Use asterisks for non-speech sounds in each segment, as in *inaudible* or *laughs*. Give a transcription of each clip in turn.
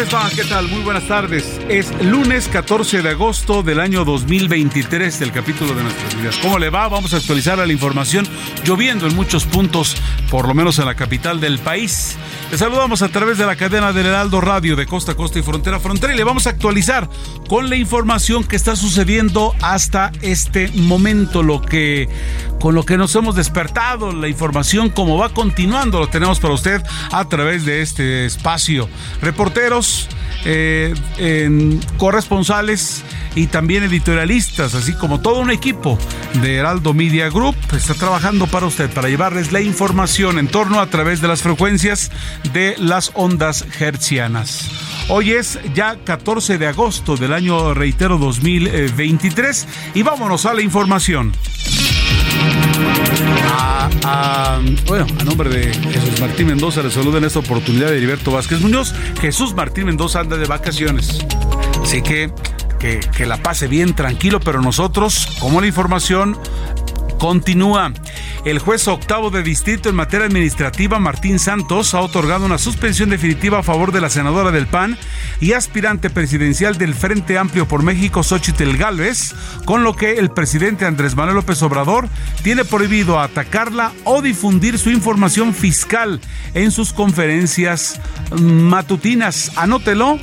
Les va? ¿Qué tal? Muy buenas tardes. Es lunes 14 de agosto del año 2023 del capítulo de nuestras vidas. ¿Cómo le va? Vamos a actualizar la información. Lloviendo en muchos puntos, por lo menos en la capital del país. Le saludamos a través de la cadena del Heraldo Radio de costa costa y frontera frontera y le vamos a actualizar con la información que está sucediendo hasta este momento, lo que con lo que nos hemos despertado, la información como va continuando lo tenemos para usted a través de este espacio. Reporteros, eh, corresponsales y también editorialistas, así como todo un equipo de Heraldo Media Group está trabajando para usted, para llevarles la información en torno a través de las frecuencias de las ondas hertzianas. Hoy es ya 14 de agosto del año, reitero, 2023 y vámonos a la información. A, bueno, a nombre de Jesús Martín Mendoza le saluda en esta oportunidad de Heriberto Vázquez Muñoz. Jesús Martín Mendoza anda de vacaciones. Así que, que, que la pase bien, tranquilo, pero nosotros, como la información continúa. El juez octavo de distrito en materia administrativa, Martín Santos, ha otorgado una suspensión definitiva a favor de la senadora del PAN y aspirante presidencial del Frente Amplio por México, Xochitl Gálvez, con lo que el presidente Andrés Manuel López Obrador tiene prohibido atacarla o difundir su información fiscal en sus conferencias matutinas. Anótelo,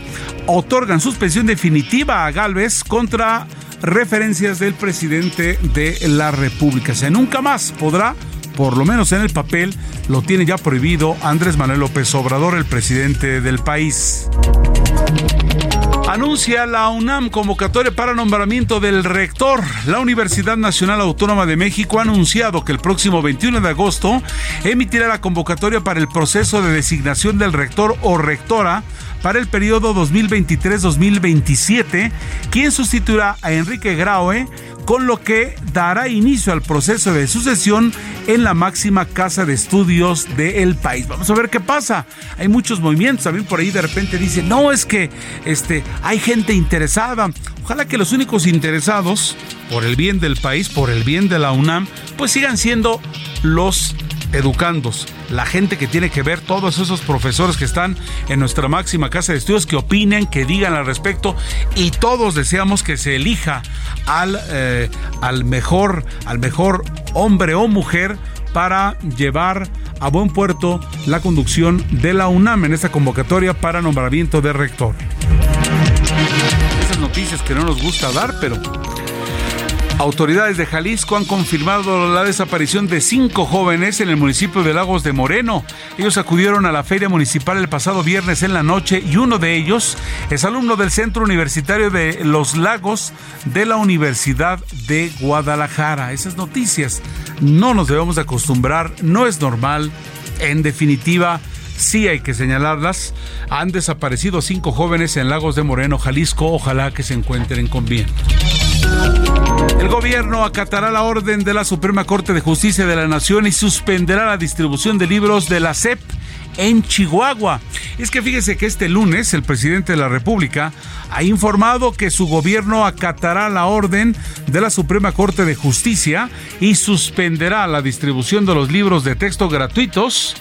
otorgan suspensión definitiva a Gálvez contra referencias del presidente de la República. O sea, nunca más podrá, por lo menos en el papel, lo tiene ya prohibido Andrés Manuel López Obrador, el presidente del país. Anuncia la UNAM convocatoria para nombramiento del rector. La Universidad Nacional Autónoma de México ha anunciado que el próximo 21 de agosto emitirá la convocatoria para el proceso de designación del rector o rectora para el periodo 2023-2027, quien sustituirá a Enrique Graue, con lo que dará inicio al proceso de sucesión en la máxima casa de estudios del país. Vamos a ver qué pasa. Hay muchos movimientos. También por ahí de repente dicen, no, es que este, hay gente interesada. Ojalá que los únicos interesados por el bien del país, por el bien de la UNAM, pues sigan siendo los educandos, la gente que tiene que ver, todos esos profesores que están en nuestra máxima casa de estudios, que opinen, que digan al respecto y todos deseamos que se elija al, eh, al, mejor, al mejor hombre o mujer para llevar a buen puerto la conducción de la UNAM en esta convocatoria para nombramiento de rector. Esas noticias que no nos gusta dar, pero Autoridades de Jalisco han confirmado la desaparición de cinco jóvenes en el municipio de Lagos de Moreno. Ellos acudieron a la feria municipal el pasado viernes en la noche y uno de ellos es alumno del Centro Universitario de Los Lagos de la Universidad de Guadalajara. Esas noticias no nos debemos de acostumbrar, no es normal. En definitiva, sí hay que señalarlas. Han desaparecido cinco jóvenes en Lagos de Moreno, Jalisco. Ojalá que se encuentren con bien. El gobierno acatará la orden de la Suprema Corte de Justicia de la Nación y suspenderá la distribución de libros de la SEP en Chihuahua. Es que fíjese que este lunes el presidente de la República ha informado que su gobierno acatará la orden de la Suprema Corte de Justicia y suspenderá la distribución de los libros de texto gratuitos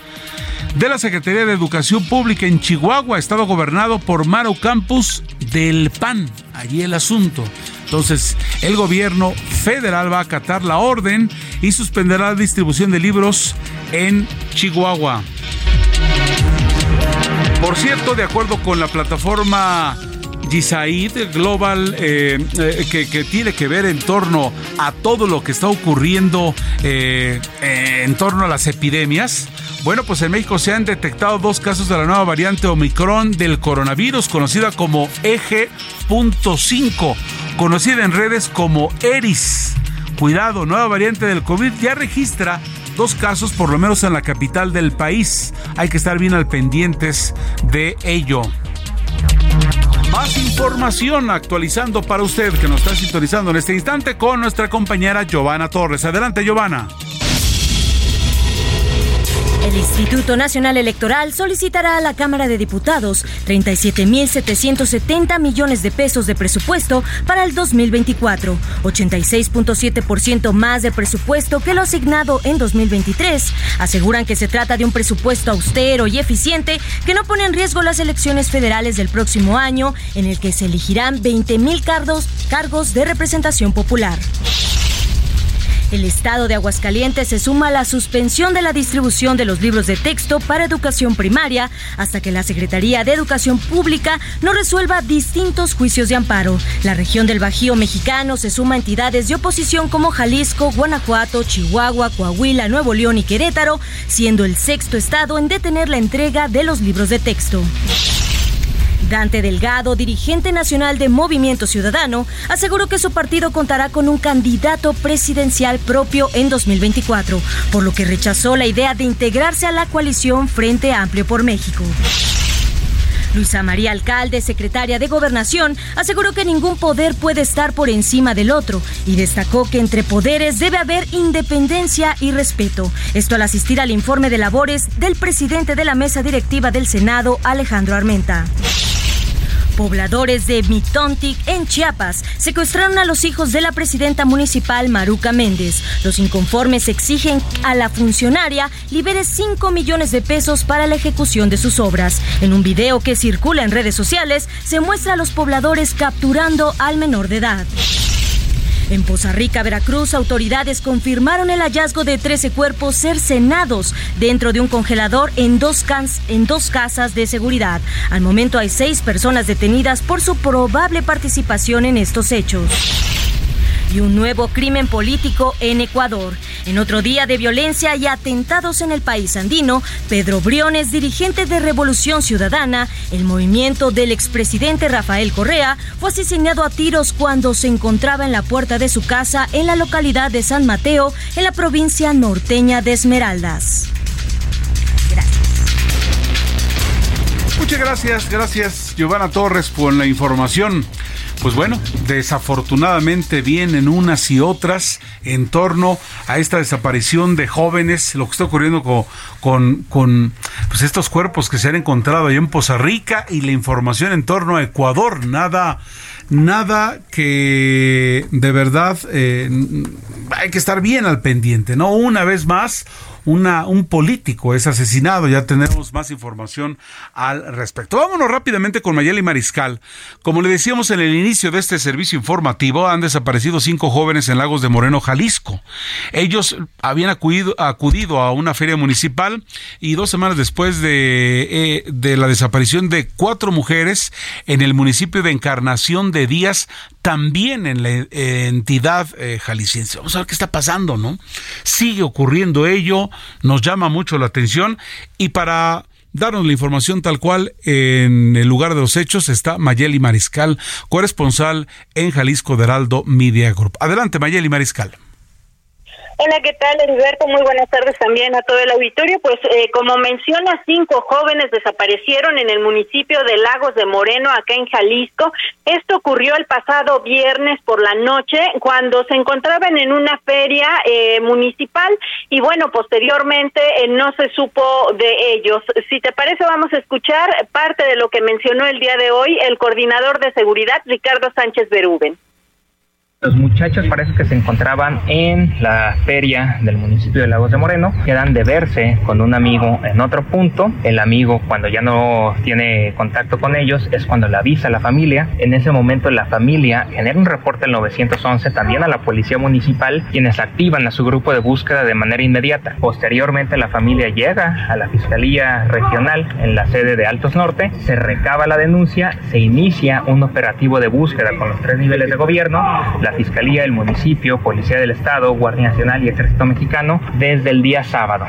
de la Secretaría de Educación Pública en Chihuahua, estado gobernado por Maro Campus del PAN. Allí el asunto. Entonces, el gobierno federal va a acatar la orden y suspenderá la distribución de libros en Chihuahua. Por cierto, de acuerdo con la plataforma Gisaid Global, eh, eh, que, tiene que ver en torno a todo lo que está ocurriendo eh, en torno a las epidemias. Bueno, pues en México se han detectado dos casos de la nueva variante Omicron del coronavirus, conocida como Eje.5, conocida en redes como ERIS. Cuidado, nueva variante del COVID ya registra dos casos por lo menos en la capital del país. Hay que estar bien al pendientes de ello. Más información actualizando para usted que nos está sintonizando en este instante con nuestra compañera Giovanna Torres. Adelante, Giovanna. El Instituto Nacional Electoral solicitará a la Cámara de Diputados 37.770 millones de pesos de presupuesto para el 2024, 86.7% más de presupuesto que lo asignado en 2023. Aseguran que se trata de un presupuesto austero y eficiente que no pone en riesgo las elecciones federales del próximo año, en el que se elegirán 20.000 cargos, cargos de representación popular. El Estado de Aguascalientes se suma a la suspensión de la distribución de los libros de texto para educación primaria hasta que la Secretaría de Educación Pública no resuelva distintos juicios de amparo. La región del Bajío mexicano se suma a entidades de oposición como Jalisco, Guanajuato, Chihuahua, Coahuila, Nuevo León y Querétaro, siendo el sexto estado en detener la entrega de los libros de texto. Dante Delgado, dirigente nacional de Movimiento Ciudadano, aseguró que su partido contará con un candidato presidencial propio en 2024, por lo que rechazó la idea de integrarse a la coalición Frente Amplio por México. Luisa María Alcalde, secretaria de Gobernación, aseguró que ningún poder puede estar por encima del otro y destacó que entre poderes debe haber independencia y respeto. Esto al asistir al informe de labores del presidente de la mesa directiva del Senado, Alejandro Armenta. Pobladores de Mitontic, en Chiapas, secuestraron a los hijos de la presidenta municipal Maruca Méndez. Los inconformes exigen a la funcionaria libere 5 millones de pesos para la ejecución de sus obras. En un video que circula en redes sociales, se muestra a los pobladores capturando al menor de edad. En Poza Rica, Veracruz, autoridades confirmaron el hallazgo de 13 cuerpos cercenados dentro de un congelador en dos, en dos casas de seguridad. Al momento hay seis personas detenidas por su probable participación en estos hechos un nuevo crimen político en Ecuador. En otro día de violencia y atentados en el país andino, Pedro Briones, dirigente de Revolución Ciudadana, el movimiento del expresidente Rafael Correa, fue asesinado a tiros cuando se encontraba en la puerta de su casa en la localidad de San Mateo, en la provincia norteña de Esmeraldas. Gracias. Muchas gracias, gracias Giovanna Torres por la información pues bueno, desafortunadamente vienen unas y otras en torno a esta desaparición de jóvenes, lo que está ocurriendo con, con, con pues estos cuerpos que se han encontrado ahí en Poza Rica y la información en torno a Ecuador, nada nada que de verdad eh, hay que estar bien al pendiente, ¿no? Una vez más, un político es asesinado. Ya tenemos más información al respecto. Vámonos rápidamente con Mayeli Mariscal. Como le decíamos en el inicio de este servicio informativo, han desaparecido cinco jóvenes en Lagos de Moreno, Jalisco. Ellos habían acudido, acudido a una feria municipal y dos semanas después de, eh, de la desaparición de cuatro mujeres en el municipio de Encarnación de Díaz, también en la entidad eh, jalisciense. Vamos a ver qué está pasando, ¿no? Sigue ocurriendo ello, nos llama mucho la atención y para darnos la información tal cual en el lugar de los hechos está Mayeli Mariscal, corresponsal en Jalisco de Heraldo Media Group. Adelante, Mayeli Mariscal. Hola, ¿qué tal, Heriberto? Muy buenas tardes también a todo el auditorio. Pues, eh, como menciona, cinco jóvenes desaparecieron en el municipio de Lagos de Moreno, acá en Jalisco. Esto ocurrió el pasado viernes por la noche, cuando se encontraban en una feria eh, municipal y, bueno, posteriormente eh, no se supo de ellos. Si te parece, vamos a escuchar parte de lo que mencionó el día de hoy el coordinador de seguridad, Ricardo Sánchez Berúben. Los muchachos parece que se encontraban en la feria del municipio de Lagos de Moreno, quedan de verse con un amigo en otro punto. El amigo cuando ya no tiene contacto con ellos es cuando le avisa a la familia. En ese momento la familia genera un reporte al 911 también a la policía municipal, quienes activan a su grupo de búsqueda de manera inmediata. Posteriormente la familia llega a la Fiscalía Regional en la sede de Altos Norte, se recaba la denuncia, se inicia un operativo de búsqueda con los tres niveles de gobierno la Fiscalía, el municipio, Policía del Estado, Guardia Nacional y Ejército Mexicano desde el día sábado.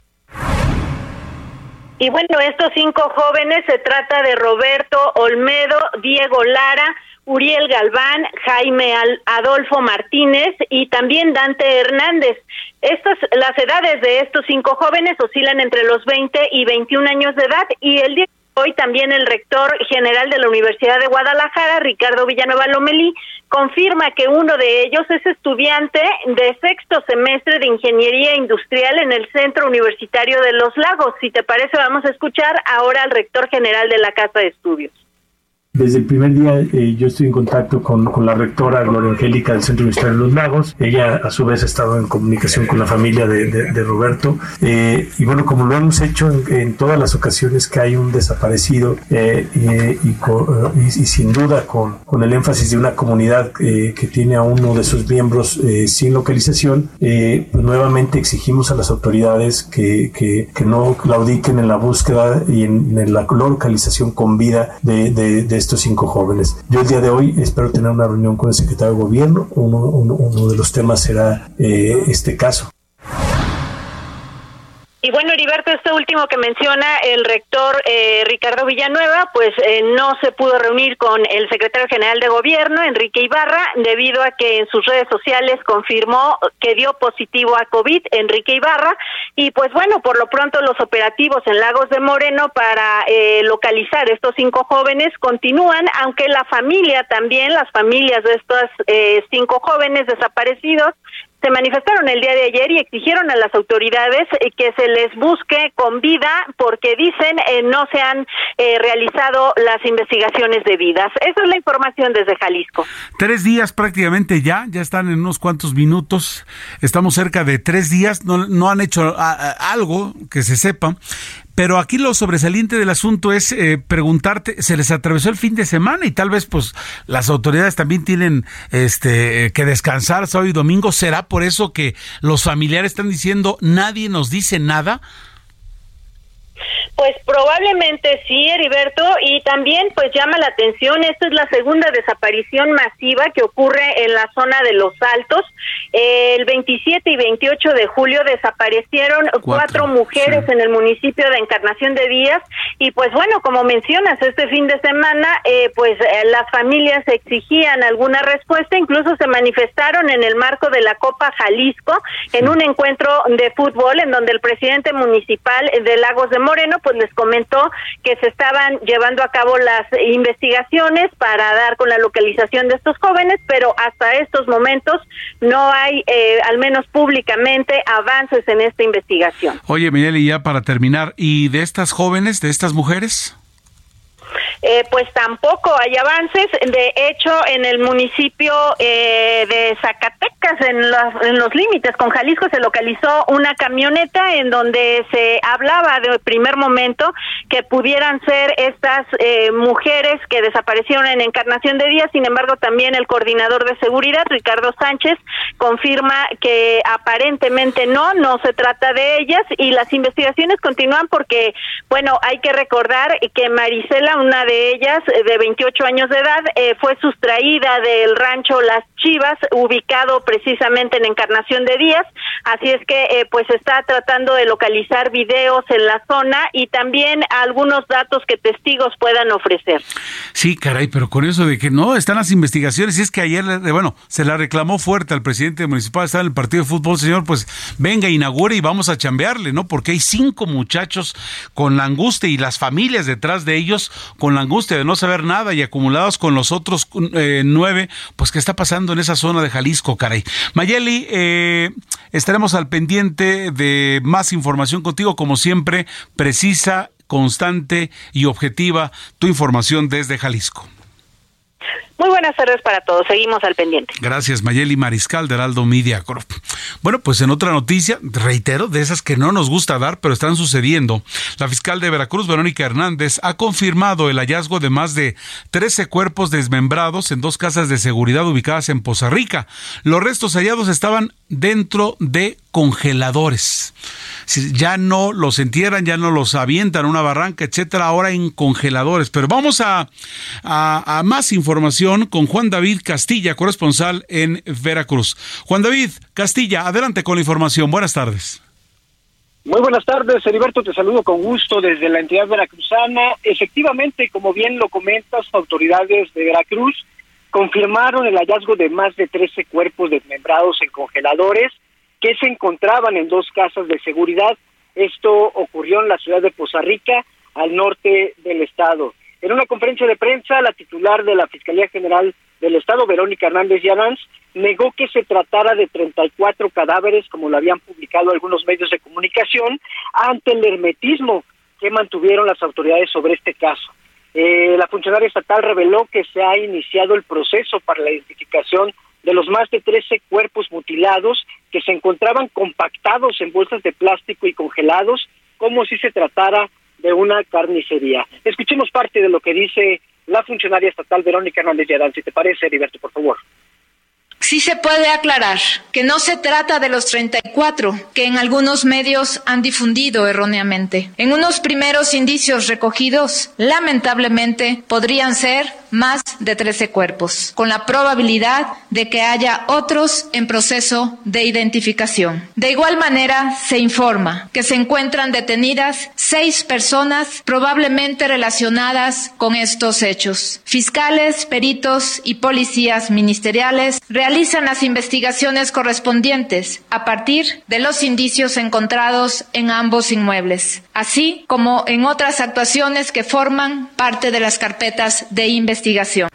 Y bueno, estos cinco jóvenes se trata de Roberto Olmedo, Diego Lara, Uriel Galván, Jaime Adolfo Martínez y también Dante Hernández. Estas, las edades de estos cinco jóvenes oscilan entre los 20 y 21 años de edad y el día Hoy también el rector general de la Universidad de Guadalajara, Ricardo Villanueva Lomelí, confirma que uno de ellos es estudiante de sexto semestre de Ingeniería Industrial en el Centro Universitario de Los Lagos. Si te parece, vamos a escuchar ahora al rector general de la Casa de Estudios. Desde el primer día eh, yo estoy en contacto con, con, la rectora Gloria Angélica del Centro Universitario de los Lagos. Ella a su vez ha estado en comunicación con la familia de, de, Roberto. Eh, y bueno, como lo hemos hecho en, todas las ocasiones que hay un desaparecido eh, y, y, sin duda con, con, el énfasis de una comunidad que tiene a uno de sus miembros sin localización, pues nuevamente exigimos a las autoridades que, que, que, no claudiquen en la búsqueda y en, en la localización con vida de, de, de estos cinco jóvenes. Yo el día de hoy espero tener una reunión con el secretario de gobierno. Uno, uno, de los temas será eh, este caso. Y bueno, Heriberto, este último que menciona el rector eh, Ricardo Villanueva, pues eh, no se pudo reunir con el secretario general de gobierno, Enrique Ibarra, debido a que en sus redes sociales confirmó que dio positivo a COVID, Enrique Ibarra, y pues bueno, por lo pronto los operativos en Lagos de Moreno para eh, localizar estos cinco jóvenes continúan, aunque la familia también, las familias de estos cinco jóvenes desaparecidos, se manifestaron el día de ayer y exigieron a las autoridades eh, que se les busque con vida porque dicen eh, no se han eh, realizado las investigaciones debidas. Esa es la información desde Jalisco. Tres días prácticamente ya, ya están en unos cuantos minutos. Estamos cerca de tres días, no, no han hecho algo que se sepa. Pero aquí lo sobresaliente del asunto es eh, preguntarte, se les atravesó el fin de semana y tal vez pues las autoridades también tienen este que descansar sábado y domingo. ¿Será por eso que los familiares están diciendo nadie nos dice nada? Pues probablemente sí, Heriberto, y también pues llama la atención, esta es la segunda desaparición masiva que ocurre en la zona de Los Altos. El 27 y 28 de julio desaparecieron cuatro, mujeres en el municipio de Encarnación de Díaz y pues bueno, como mencionas, este fin de semana eh, pues eh, las familias exigían alguna respuesta, incluso se manifestaron en el marco de la Copa Jalisco en un encuentro de fútbol en donde el presidente municipal de Lagos de Moreno pues les comentó que se estaban llevando a cabo las investigaciones para dar con la localización de estos jóvenes, pero hasta estos momentos no hay, eh, al menos públicamente, avances en esta investigación. Oye, Miguel, y ya para terminar, ¿y de estas jóvenes, de estas mujeres? Eh, pues tampoco hay avances. De hecho, en el municipio eh, de Zacatecas, en en los límites con Jalisco, se localizó una camioneta en donde se hablaba de primer momento que pudieran ser estas eh, mujeres que desaparecieron en Encarnación de Díaz. Sin embargo, también el coordinador de seguridad, Ricardo Sánchez, confirma que aparentemente no, no se trata de ellas y las investigaciones continúan porque, bueno, hay que recordar que Marisela, una de ellas, eh, de 28 años de edad, eh, fue sustraída del rancho Las Chivas, ubicado precisamente en Encarnación de Díaz. Así es que, eh, pues, está tratando de localizar videos en la zona y también algunos datos que testigos puedan ofrecer. Sí, caray, pero con eso de que no están las investigaciones, y es que ayer, bueno, se la reclamó fuerte al presidente municipal, está en el partido de fútbol, señor, pues venga, inaugure y vamos a chambearle, ¿no? Porque hay cinco muchachos con la angustia y las familias detrás de ellos con angustia de no saber nada y acumulados con los otros eh, nueve, pues ¿qué está pasando en esa zona de Jalisco, caray? Mayeli, eh, estaremos al pendiente de más información contigo, como siempre, precisa, constante y objetiva tu información desde Jalisco. Muy buenas tardes para todos. Seguimos al pendiente. Gracias, Mayeli Mariscal de Heraldo Media Group. Bueno, pues en otra noticia, reitero, de esas que no nos gusta dar, pero están sucediendo, la fiscal de Veracruz, Verónica Hernández, ha confirmado el hallazgo de más de 13 cuerpos desmembrados en dos casas de seguridad ubicadas en Poza Rica. Los restos hallados estaban dentro de congeladores. Ya no los entierran, ya no los avientan a una barranca, etcétera, ahora en congeladores. Pero vamos a, a, más información con Juan David Castilla, corresponsal en Veracruz. Juan David Castilla, adelante con la información. Buenas tardes. Muy buenas tardes, Heriberto, te saludo con gusto desde la entidad veracruzana. Efectivamente, como bien lo comentas, autoridades de Veracruz confirmaron el hallazgo de más de 13 cuerpos desmembrados en congeladores que se encontraban en dos casas de seguridad. Esto ocurrió en la ciudad de Poza Rica, al norte del estado. En una conferencia de prensa, la titular de la Fiscalía General del Estado, Verónica Hernández Llanans, negó que se tratara de 34 cadáveres, como lo habían publicado algunos medios de comunicación, ante el hermetismo que mantuvieron las autoridades sobre este caso. Eh, la funcionaria estatal reveló que se ha iniciado el proceso para la identificación de los más de 13 cuerpos mutilados que se encontraban compactados en bolsas de plástico y congelados, como si se tratara de una carnicería. Escuchemos parte de lo que dice la funcionaria estatal Verónica Hernández Yarán, si te parece, Heriberto, por favor. Sí se puede aclarar que no se trata de los 34 que en algunos medios han difundido erróneamente. En unos primeros indicios recogidos, lamentablemente, podrían ser más de 13 cuerpos, con la probabilidad de que haya otros en proceso de identificación. De igual manera, se informa que se encuentran detenidas seis personas probablemente relacionadas con estos hechos. Fiscales, peritos y policías ministeriales realizan las investigaciones correspondientes a partir de los indicios encontrados en ambos inmuebles, así como en otras actuaciones que forman parte de las carpetas de investigación.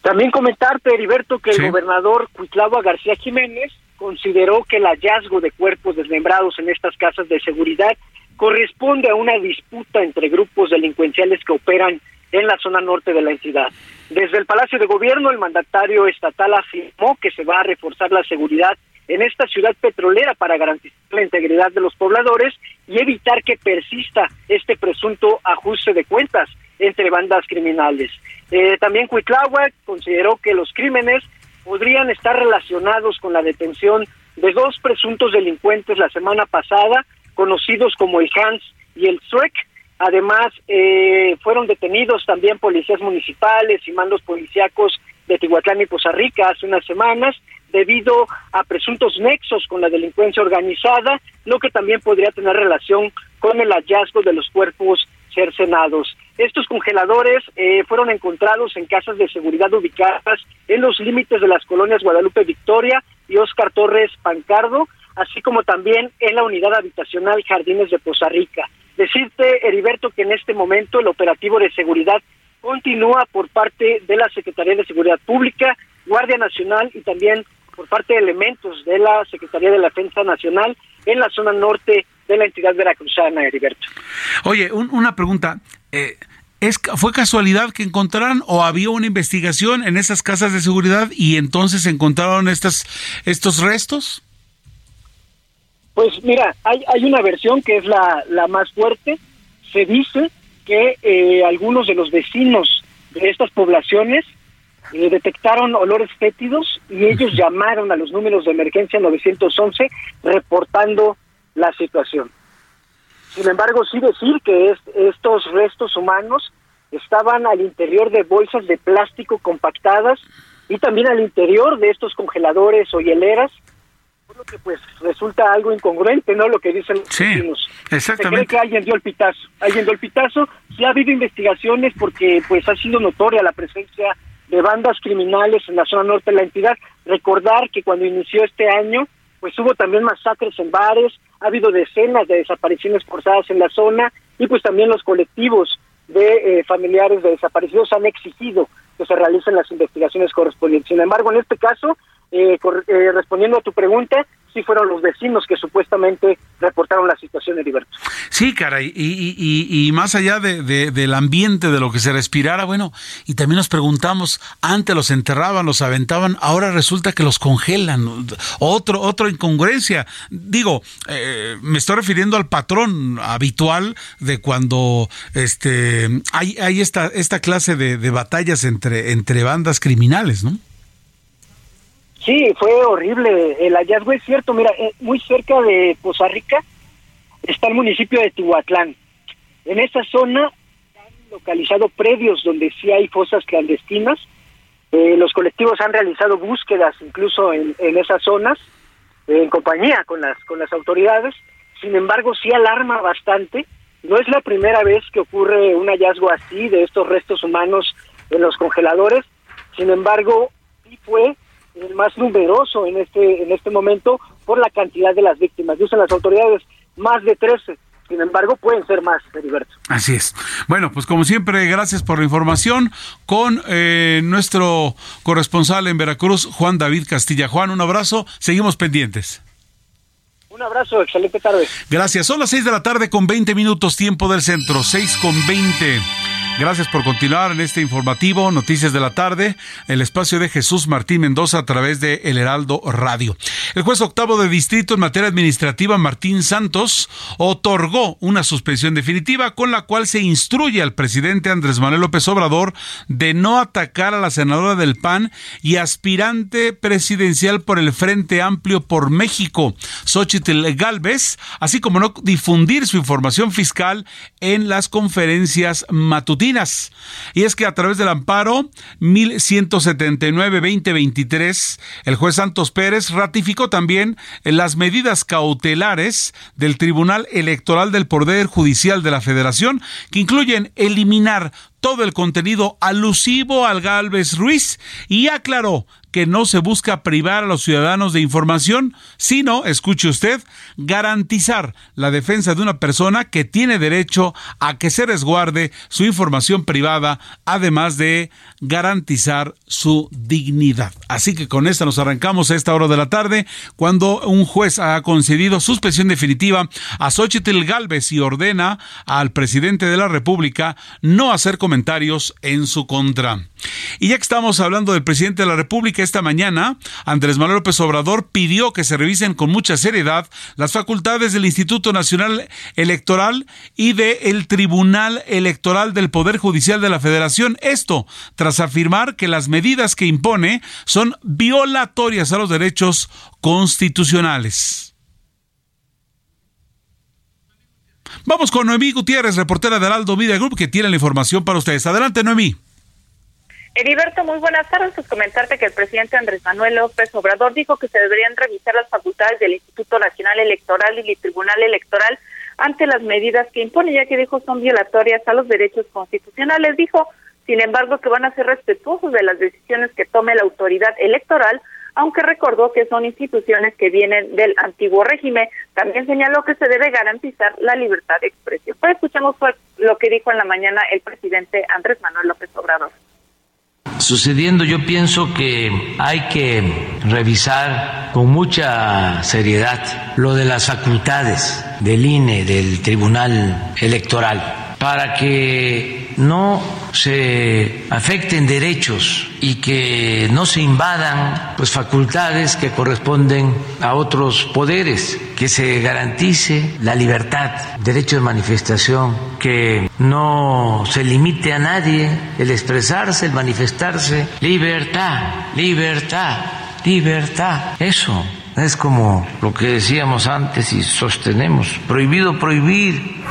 También comentarte, Heriberto, que el gobernador Cuitlava García Jiménez consideró que el hallazgo de cuerpos desmembrados en estas casas de seguridad corresponde a una disputa entre grupos delincuenciales que operan en la zona norte de la entidad. Desde el Palacio de Gobierno, el mandatario estatal afirmó que se va a reforzar la seguridad en esta ciudad petrolera para garantizar la integridad de los pobladores y evitar que persista este presunto ajuste de cuentas entre bandas criminales. Eh, también Cuitláhuac consideró que los crímenes podrían estar relacionados con la detención de dos presuntos delincuentes la semana pasada, conocidos como el Hans y el Shrek, Además, eh, fueron detenidos también policías municipales y mandos policíacos de Tihuatlán y Poza Rica hace unas semanas debido a presuntos nexos con la delincuencia organizada, lo que también podría tener relación con el hallazgo de los cuerpos cercenados. Estos congeladores eh, fueron encontrados en casas de seguridad ubicadas en los límites de las colonias Guadalupe Victoria y Óscar Torres Pancardo, así como también en la unidad habitacional Jardines de Poza Rica. Decirte, Heriberto, que en este momento el operativo de seguridad continúa por parte de la Secretaría de Seguridad Pública, Guardia Nacional y también por parte de elementos de la Secretaría de la Defensa Nacional en la zona norte de la entidad veracruzana, Heriberto. Oye, una pregunta. Eh, ¿Es, ¿Fue casualidad que encontraran o había una investigación en esas casas de seguridad y entonces encontraron estas, estos restos? Pues mira, hay, hay una versión que es la, la más fuerte. Se dice que eh, algunos de los vecinos de estas poblaciones eh, detectaron olores fétidos y ellos llamaron a los números de emergencia 911 reportando la situación. Sin embargo, sí decir que estos restos humanos estaban al interior de bolsas de plástico compactadas y también al interior de estos congeladores o hieleras, lo que pues resulta algo incongruente, ¿no? Lo que dicen los sí, Exactamente. Se cree que alguien dio el pitazo, alguien dio el pitazo. Sí ha habido investigaciones porque pues ha sido notoria la presencia de bandas criminales en la zona norte de la entidad. Recordar que cuando inició este año, pues hubo también masacres en bares, ha habido decenas de desapariciones forzadas en la zona y pues también los colectivos de eh, familiares de desaparecidos han exigido que se realicen las investigaciones correspondientes. Sin embargo, en este caso, eh, eh, respondiendo a tu pregunta, sí fueron los vecinos que supuestamente reportaron la situación de Heriberto. Sí, caray, y, más allá de, del ambiente, de lo que se respirara, bueno, y también nos preguntamos, antes los enterraban, los aventaban, ahora resulta que los congelan. Otro, otra incongruencia. Digo, eh, me estoy refiriendo al patrón habitual de cuando este hay, hay esta, esta clase de, de batallas entre, entre bandas criminales, ¿no? Sí, fue horrible. El hallazgo es cierto. Mira, eh, muy cerca de Poza Rica está el municipio de Tihuatlán. En esa zona han localizado predios donde sí hay fosas clandestinas. Eh, los colectivos han realizado búsquedas incluso en, esas zonas en compañía con las con las autoridades. Sin embargo, sí alarma bastante. No es la primera vez que ocurre un hallazgo así de estos restos humanos en los congeladores. Sin embargo, sí fue el más numeroso en este en este momento por la cantidad de las víctimas. Dicen las autoridades más de 13. Sin embargo, pueden ser más, Heriberto. Así es. Bueno, pues como siempre, gracias por la información con eh, nuestro corresponsal en Veracruz, Juan David Castilla. Juan, un abrazo. Seguimos pendientes. Un abrazo, excelente tarde. Gracias. Son las 6 de la tarde con 20 minutos, tiempo del centro, 6 con 20. Gracias por continuar en este informativo Noticias de la Tarde, el espacio de Jesús Martín Mendoza a través de El Heraldo Radio. El juez octavo de distrito en materia administrativa, Martín Santos, otorgó una suspensión definitiva con la cual se instruye al presidente Andrés Manuel López Obrador de no atacar a la senadora del PAN y aspirante presidencial por el Frente Amplio por México, Xochitl Galvez, así como no difundir su información fiscal en las conferencias matutinas y es que a través del amparo 1179-2023, el juez Santos Pérez ratificó también las medidas cautelares del Tribunal Electoral del Poder Judicial de la Federación, que incluyen eliminar todo el contenido alusivo al Galvez Ruiz y aclaró que no se busca privar a los ciudadanos de información, sino, escuche usted, garantizar la defensa de una persona que tiene derecho a que se resguarde su información privada, además de garantizar su dignidad. Así que con esta nos arrancamos a esta hora de la tarde, cuando un juez ha concedido suspensión definitiva a Xochitl Galvez y ordena al presidente de la República no hacer comentarios en su contra. Y ya que estamos hablando del presidente de la República, esta mañana Andrés Manuel López Obrador pidió que se revisen con mucha seriedad las facultades del Instituto Nacional Electoral y del Tribunal Electoral del Poder Judicial de la Federación. Esto tras afirmar que las medidas que impone son violatorias a los derechos constitucionales. Vamos con Noemí Gutiérrez, reportera de Heraldo Media Group, que tiene la información para ustedes. Adelante, Noemí. Heriberto, muy buenas tardes. Pues comentarte que el presidente Andrés Manuel López Obrador dijo que se deberían revisar las facultades del Instituto Nacional Electoral y el Tribunal Electoral ante las medidas que impone, ya que dijo son violatorias a los derechos constitucionales. Dijo, sin embargo, que van a ser respetuosos de las decisiones que tome la autoridad electoral, aunque recordó que son instituciones que vienen del antiguo régimen. También señaló que se debe garantizar la libertad de expresión. Pues escuchamos lo que dijo en la mañana el presidente Andrés Manuel López Obrador sucediendo, yo pienso que hay que revisar con mucha seriedad lo de las facultades del INE, del Tribunal Electoral, para que no se afecten derechos y que no se invadan pues facultades que corresponden a otros poderes, que se garantice la libertad, derecho de manifestación, que no se limite a nadie el expresarse, el manifestarse, libertad, libertad, libertad, eso Es como lo que decíamos antes y sostenemos, prohibido prohibir.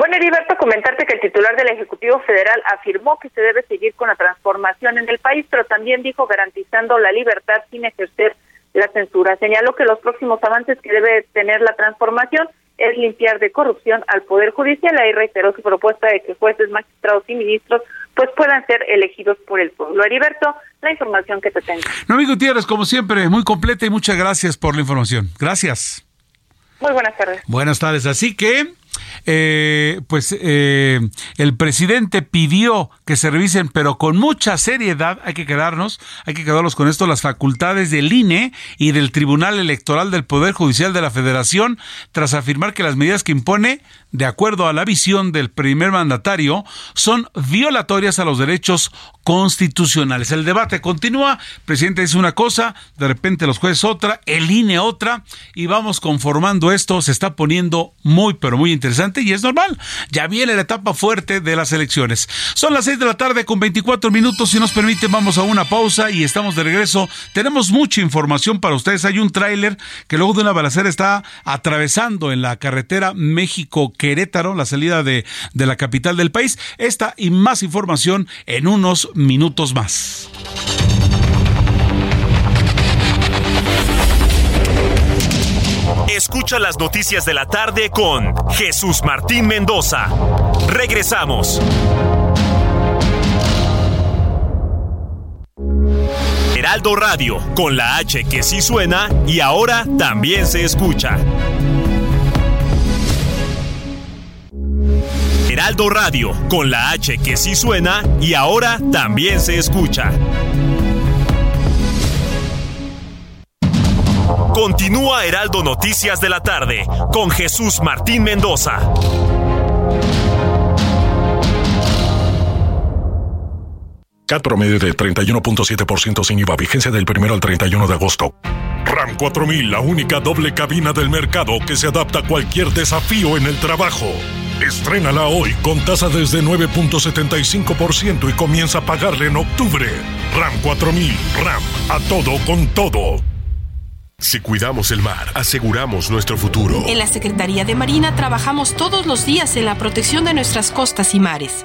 Bueno, Heriberto, comentarte que el titular del Ejecutivo Federal afirmó que se debe seguir con la transformación en el país, pero también dijo garantizando la libertad sin ejercer la censura. Señaló que los próximos avances que debe tener la transformación es limpiar de corrupción al Poder Judicial. Ahí reiteró su propuesta de que jueces, magistrados y ministros pues puedan ser elegidos por el pueblo. Heriberto, la información que te tengo. No, amigo Gutiérrez, como siempre, muy completa y muchas gracias por la información. Gracias. Muy buenas tardes. Buenas tardes. Así que eh, pues eh, el presidente pidió que se revisen, pero con mucha seriedad, hay que quedarnos, hay que quedarnos con esto, las facultades del INE y del Tribunal Electoral del Poder Judicial de la Federación, tras afirmar que las medidas que impone, de acuerdo a la visión del primer mandatario, son violatorias a los derechos constitucionales. El debate continúa, el presidente dice una cosa, de repente los jueces otra, el INE otra, y vamos conformando esto, se está poniendo muy, pero muy interesante y es normal. Ya viene la etapa fuerte de las elecciones. Son las 6 de la tarde con 24 minutos. Si nos permiten, vamos a una pausa y estamos de regreso. Tenemos mucha información para ustedes. Hay un tráiler que luego de una balacera está atravesando en la carretera México-Querétaro, la salida de, de la capital del país. Esta y más información en unos minutos más. Escucha las noticias de la tarde con Jesús Martín Mendoza. Regresamos. Heraldo Radio, con la H que sí suena y ahora también se escucha. Heraldo Radio, con la H que sí suena y ahora también se escucha. Continúa Heraldo Noticias de la tarde con Jesús Martín Mendoza. CAT promedio de 31.7% sin IVA, vigencia del 1 al 31 de agosto. RAM 4000, la única doble cabina del mercado que se adapta a cualquier desafío en el trabajo. Estrénala hoy con tasa desde 9.75% y comienza a pagarle en octubre. RAM 4000, RAM, a todo con todo. Si cuidamos el mar, aseguramos nuestro futuro. En la Secretaría de Marina trabajamos todos los días en la protección de nuestras costas y mares.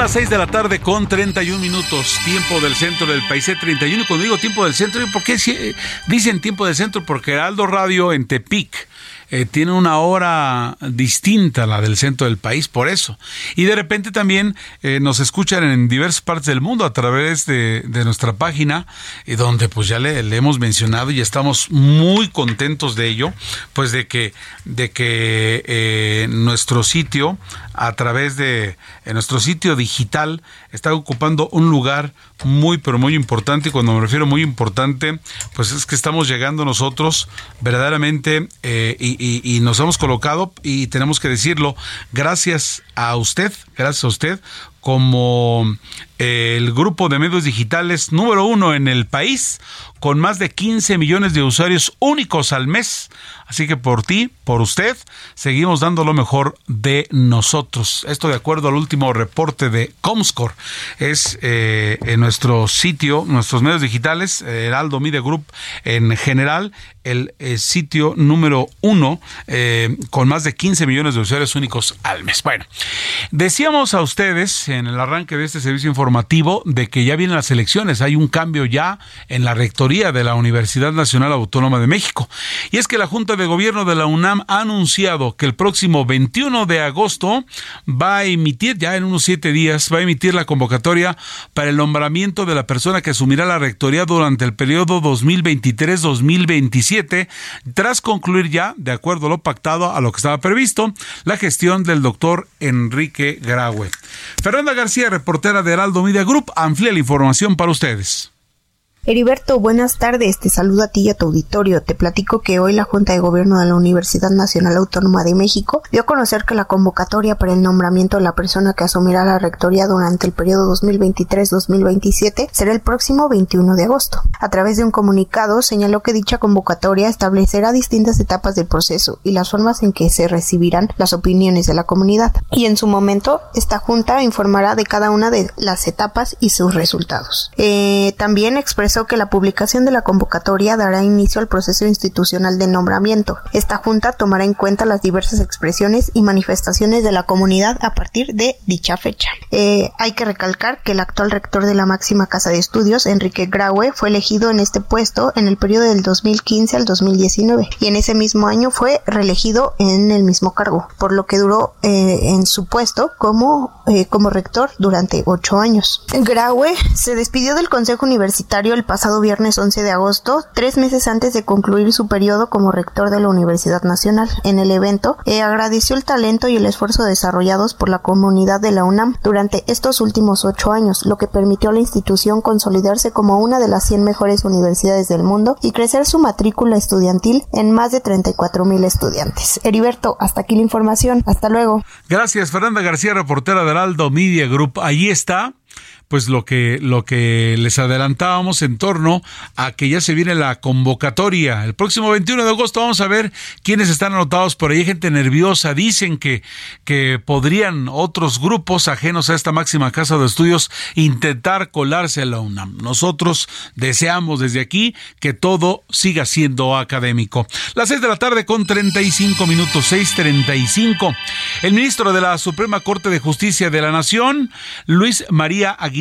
Las 6 de la tarde con 31 minutos, tiempo del centro del país, 31. Y cuando digo tiempo del centro, ¿por qué dicen tiempo del centro? Porque Aldo Radio en Tepic eh, tiene una hora distinta a la del centro del país, por eso. Y de repente también eh, nos escuchan en diversas partes del mundo a través de, nuestra página, y donde pues ya le, hemos mencionado y estamos muy contentos de ello, pues de que, de que eh, nuestro sitio, a través de nuestro sitio digital, está ocupando un lugar muy, pero muy importante. Y cuando me refiero muy importante, pues es que estamos llegando nosotros verdaderamente y, y, nos hemos colocado, y tenemos que decirlo, gracias a usted, gracias a usted, como eh, el grupo de medios digitales número uno en el país, con más de 15 millones de usuarios únicos al mes. Así que por ti, por usted, seguimos dando lo mejor de nosotros. Esto de acuerdo al último reporte de Comscore. Es eh, en nuestro sitio, nuestros medios digitales, Heraldo Media Group en general, el eh, sitio número uno con más de 15 millones de usuarios únicos al mes. Bueno, decíamos a ustedes en el arranque de este servicio informativo de que ya vienen las elecciones, hay un cambio ya en la rectoría de la Universidad Nacional Autónoma de México. Y es que la Junta de Gobierno de la UNAM ha anunciado que el próximo 21 de agosto va a emitir, ya en unos siete días, va a emitir la convocatoria para el nombramiento de la persona que asumirá la rectoría durante el periodo 2023-2027, tras concluir ya, de acuerdo a lo pactado, a lo que estaba previsto, la gestión del doctor Enrique Graue. Fernanda García, reportera de Heraldo Heraldo Media Group amplía la información para ustedes. Heriberto, buenas tardes. Te saludo a ti y a tu auditorio. Te platico que hoy la Junta de Gobierno de la Universidad Nacional Autónoma de México dio a conocer que la convocatoria para el nombramiento de la persona que asumirá la rectoría durante el periodo 2023-2027 será el próximo 21 de agosto. A través de un comunicado señaló que dicha convocatoria establecerá distintas etapas del proceso y las formas en que se recibirán las opiniones de la comunidad. Y en su momento, esta Junta informará de cada una de las etapas y sus resultados. Eh, también expresó que la publicación de la convocatoria dará inicio al proceso institucional de nombramiento. Esta junta tomará en cuenta las diversas expresiones y manifestaciones de la comunidad a partir de dicha fecha. Eh, hay que recalcar que el actual rector de la máxima casa de estudios, Enrique Graue, fue elegido en este puesto en el periodo del 2015 al 2019 y en ese mismo año fue reelegido en el mismo cargo, por lo que duró eh, en su puesto como, eh, como rector durante ocho años. Graue se despidió del Consejo Universitario el pasado viernes 11 de agosto, tres meses antes de concluir su periodo como rector de la Universidad Nacional. En el evento, eh, agradeció el talento y el esfuerzo desarrollados por la comunidad de la UNAM durante estos últimos ocho años, lo que permitió a la institución consolidarse como una de las 100 mejores universidades del mundo y crecer su matrícula estudiantil en más de 34 mil estudiantes. Heriberto, hasta aquí la información. Hasta luego. Gracias, Fernanda García, reportera del Aldo Media Group. Ahí está pues lo que, lo que les adelantábamos en torno a que ya se viene la convocatoria. El próximo 21 de agosto vamos a ver quiénes están anotados por ahí. Gente nerviosa. Dicen que, que podrían otros grupos ajenos a esta máxima casa de estudios intentar colarse a la UNAM. Nosotros deseamos desde aquí que todo siga siendo académico. Las 6 de la tarde con 35 minutos, 6.35. El ministro de la Suprema Corte de Justicia de la Nación, Luis María Aguilar,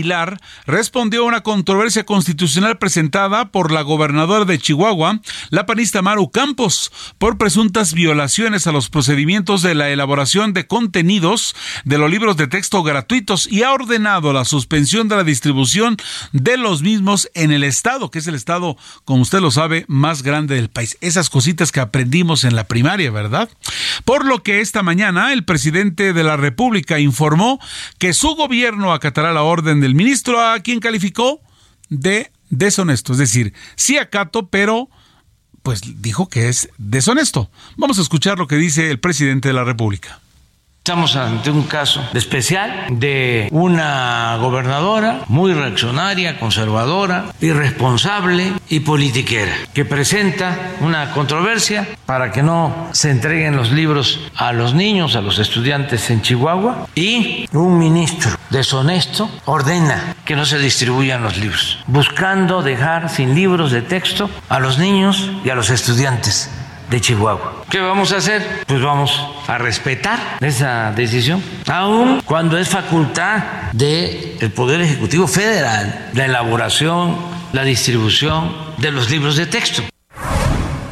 Respondió a una controversia constitucional presentada por la gobernadora de Chihuahua, la panista Maru Campos, por presuntas violaciones a los procedimientos de la elaboración de contenidos de los libros de texto gratuitos y ha ordenado la suspensión de la distribución de los mismos en el estado, que es el estado, como usted lo sabe, más grande del país. Esas cositas que aprendimos en la primaria, ¿verdad? Por lo que esta mañana el presidente de la República informó que su gobierno acatará la orden del ministro a quien calificó de deshonesto. Es decir, sí acato, pero pues dijo que es deshonesto. Vamos a escuchar lo que dice el presidente de la República. Estamos ante un caso especial de una gobernadora muy reaccionaria, conservadora, irresponsable y politiquera, que presenta una controversia para que no se entreguen los libros a los niños, a los estudiantes en Chihuahua, y un ministro deshonesto ordena que no se distribuyan los libros, buscando dejar sin libros de texto a los niños y a los estudiantes de Chihuahua. ¿Qué vamos a hacer? Pues vamos a respetar esa decisión, aun cuando es facultad del Poder Ejecutivo Federal la elaboración, la distribución de los libros de texto.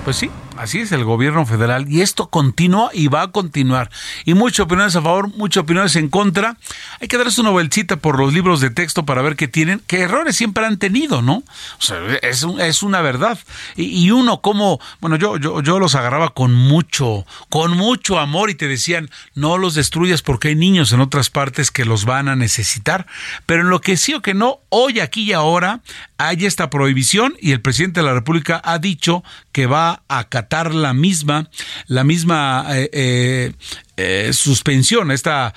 Pues sí, Así es el gobierno federal y esto continúa y va a continuar. Y muchas opiniones a favor, muchas opiniones en contra. Hay que darse una vueltita por los libros de texto para ver qué tienen, qué errores siempre han tenido, ¿no? O sea, es, una verdad. Y, uno como, bueno, yo, yo, yo los agarraba con mucho, con mucho amor y te decían, no los destruyas porque hay niños en otras partes que los van a necesitar. Pero en lo que sí o que no, hoy, aquí y ahora, hay esta prohibición y el presidente de la República ha dicho que va a acatar la misma, la misma eh, eh, eh, suspensión, esta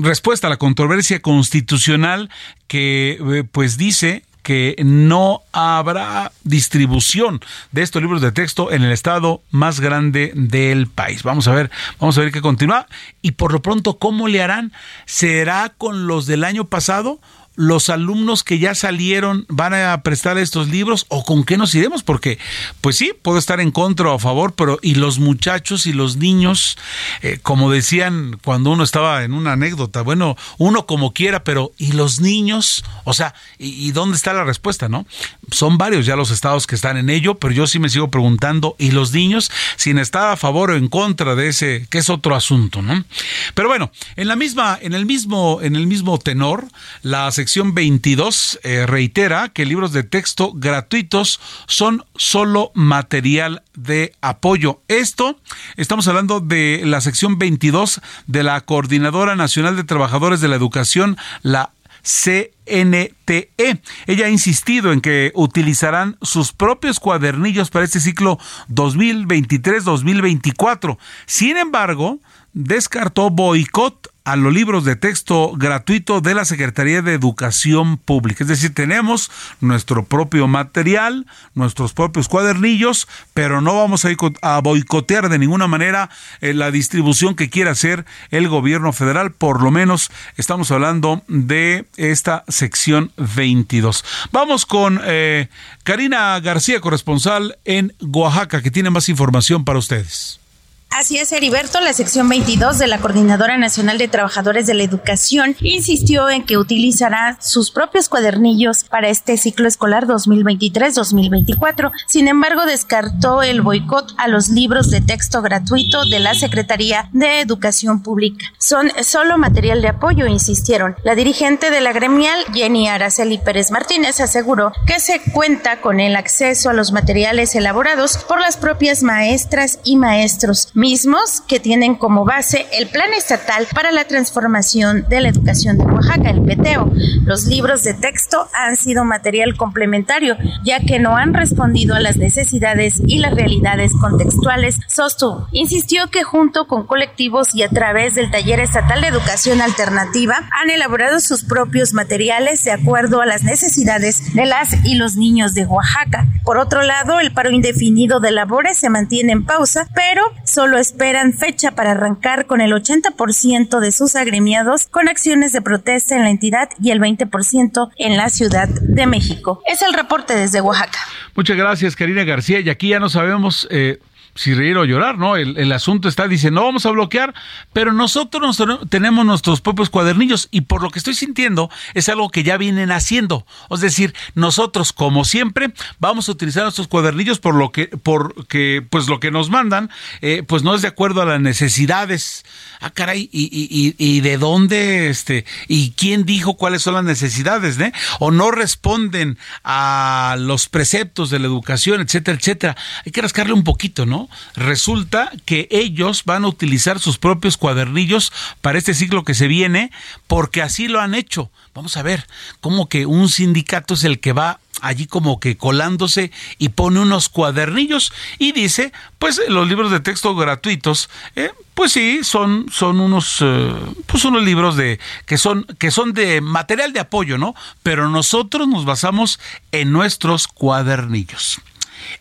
respuesta a la controversia constitucional que pues dice que no habrá distribución de estos libros de texto en el estado más grande del país. Vamos a ver, vamos a ver qué continúa y por lo pronto cómo le harán. ¿Será con los del año pasado? Los alumnos que ya salieron van a prestar estos libros o con qué nos iremos? Porque, pues sí, puedo estar en contra o a favor, pero y los muchachos y los niños, eh, como decían cuando uno estaba en una anécdota, bueno, uno como quiera, pero ¿y los niños? O sea, ¿y, dónde está la respuesta, no? Son varios ya los estados que están en ello, pero yo sí me sigo preguntando, ¿y los niños? Sin estar a favor o en contra de ese, que es otro asunto, ¿no? Pero bueno, en la misma, en el mismo, en el mismo tenor, la sección 22 eh, reitera que libros de texto gratuitos son solo material de apoyo. Esto, estamos hablando de la sección 22 de la Coordinadora Nacional de Trabajadores de la Educación, la CNTE. Ella ha insistido en que utilizarán sus propios cuadernillos para este ciclo 2023-2024. Sin embargo, descartó boicot a los libros de texto gratuito de la Secretaría de Educación Pública. Es decir, tenemos nuestro propio material, nuestros propios cuadernillos, pero no vamos a, boicotear de ninguna manera eh, la distribución que quiera hacer el gobierno federal. Por lo menos estamos hablando de esta sección 22. Vamos con eh, Karina García, corresponsal en Oaxaca, que tiene más información para ustedes. Así es, Heriberto, la sección 22 de la Coordinadora Nacional de Trabajadores de la Educación insistió en que utilizará sus propios cuadernillos para este ciclo escolar 2023-2024. Sin embargo, descartó el boicot a los libros de texto gratuito de la Secretaría de Educación Pública. Son solo material de apoyo, insistieron. La dirigente de la gremial, Jenny Araceli Pérez Martínez, aseguró que se cuenta con el acceso a los materiales elaborados por las propias maestras y maestros mismos que tienen como base el Plan Estatal para la Transformación de la Educación de Oaxaca, el PETEO. Los libros de texto han sido material complementario, ya que no han respondido a las necesidades y las realidades contextuales, sostuvo. Insistió que junto con colectivos y a través del Taller Estatal de Educación Alternativa han elaborado sus propios materiales de acuerdo a las necesidades de las y los niños de Oaxaca. Por otro lado, el paro indefinido de labores se mantiene en pausa, pero solo esperan fecha para arrancar con el 80% de sus agremiados con acciones de protesta en la entidad y el 20% en la Ciudad de México. Es el reporte desde Oaxaca. Muchas gracias, Karina García. Y aquí ya no sabemos eh, si reír o llorar, ¿no? El, asunto está, dice, no vamos a bloquear, pero nosotros tenemos nuestros propios cuadernillos y por lo que estoy sintiendo es algo que ya vienen haciendo. Es decir, nosotros, como siempre, vamos a utilizar nuestros cuadernillos por lo que, porque, pues lo que nos mandan, eh, pues no es de acuerdo a las necesidades. Ah, caray, y, y, y, de dónde, este, y quién dijo cuáles son las necesidades, ¿eh? O no responden a los preceptos de la educación, etcétera, etcétera. Hay que rascarle un poquito, ¿no? Resulta que ellos van a utilizar sus propios cuadernillos para este ciclo que se viene porque así lo han hecho. Vamos a ver, como que un sindicato es el que va allí como que colándose y pone unos cuadernillos y dice, pues los libros de texto gratuitos, eh, pues sí, son, son unos, eh, pues unos libros de que son que son de material de apoyo, ¿no? Pero nosotros nos basamos en nuestros cuadernillos.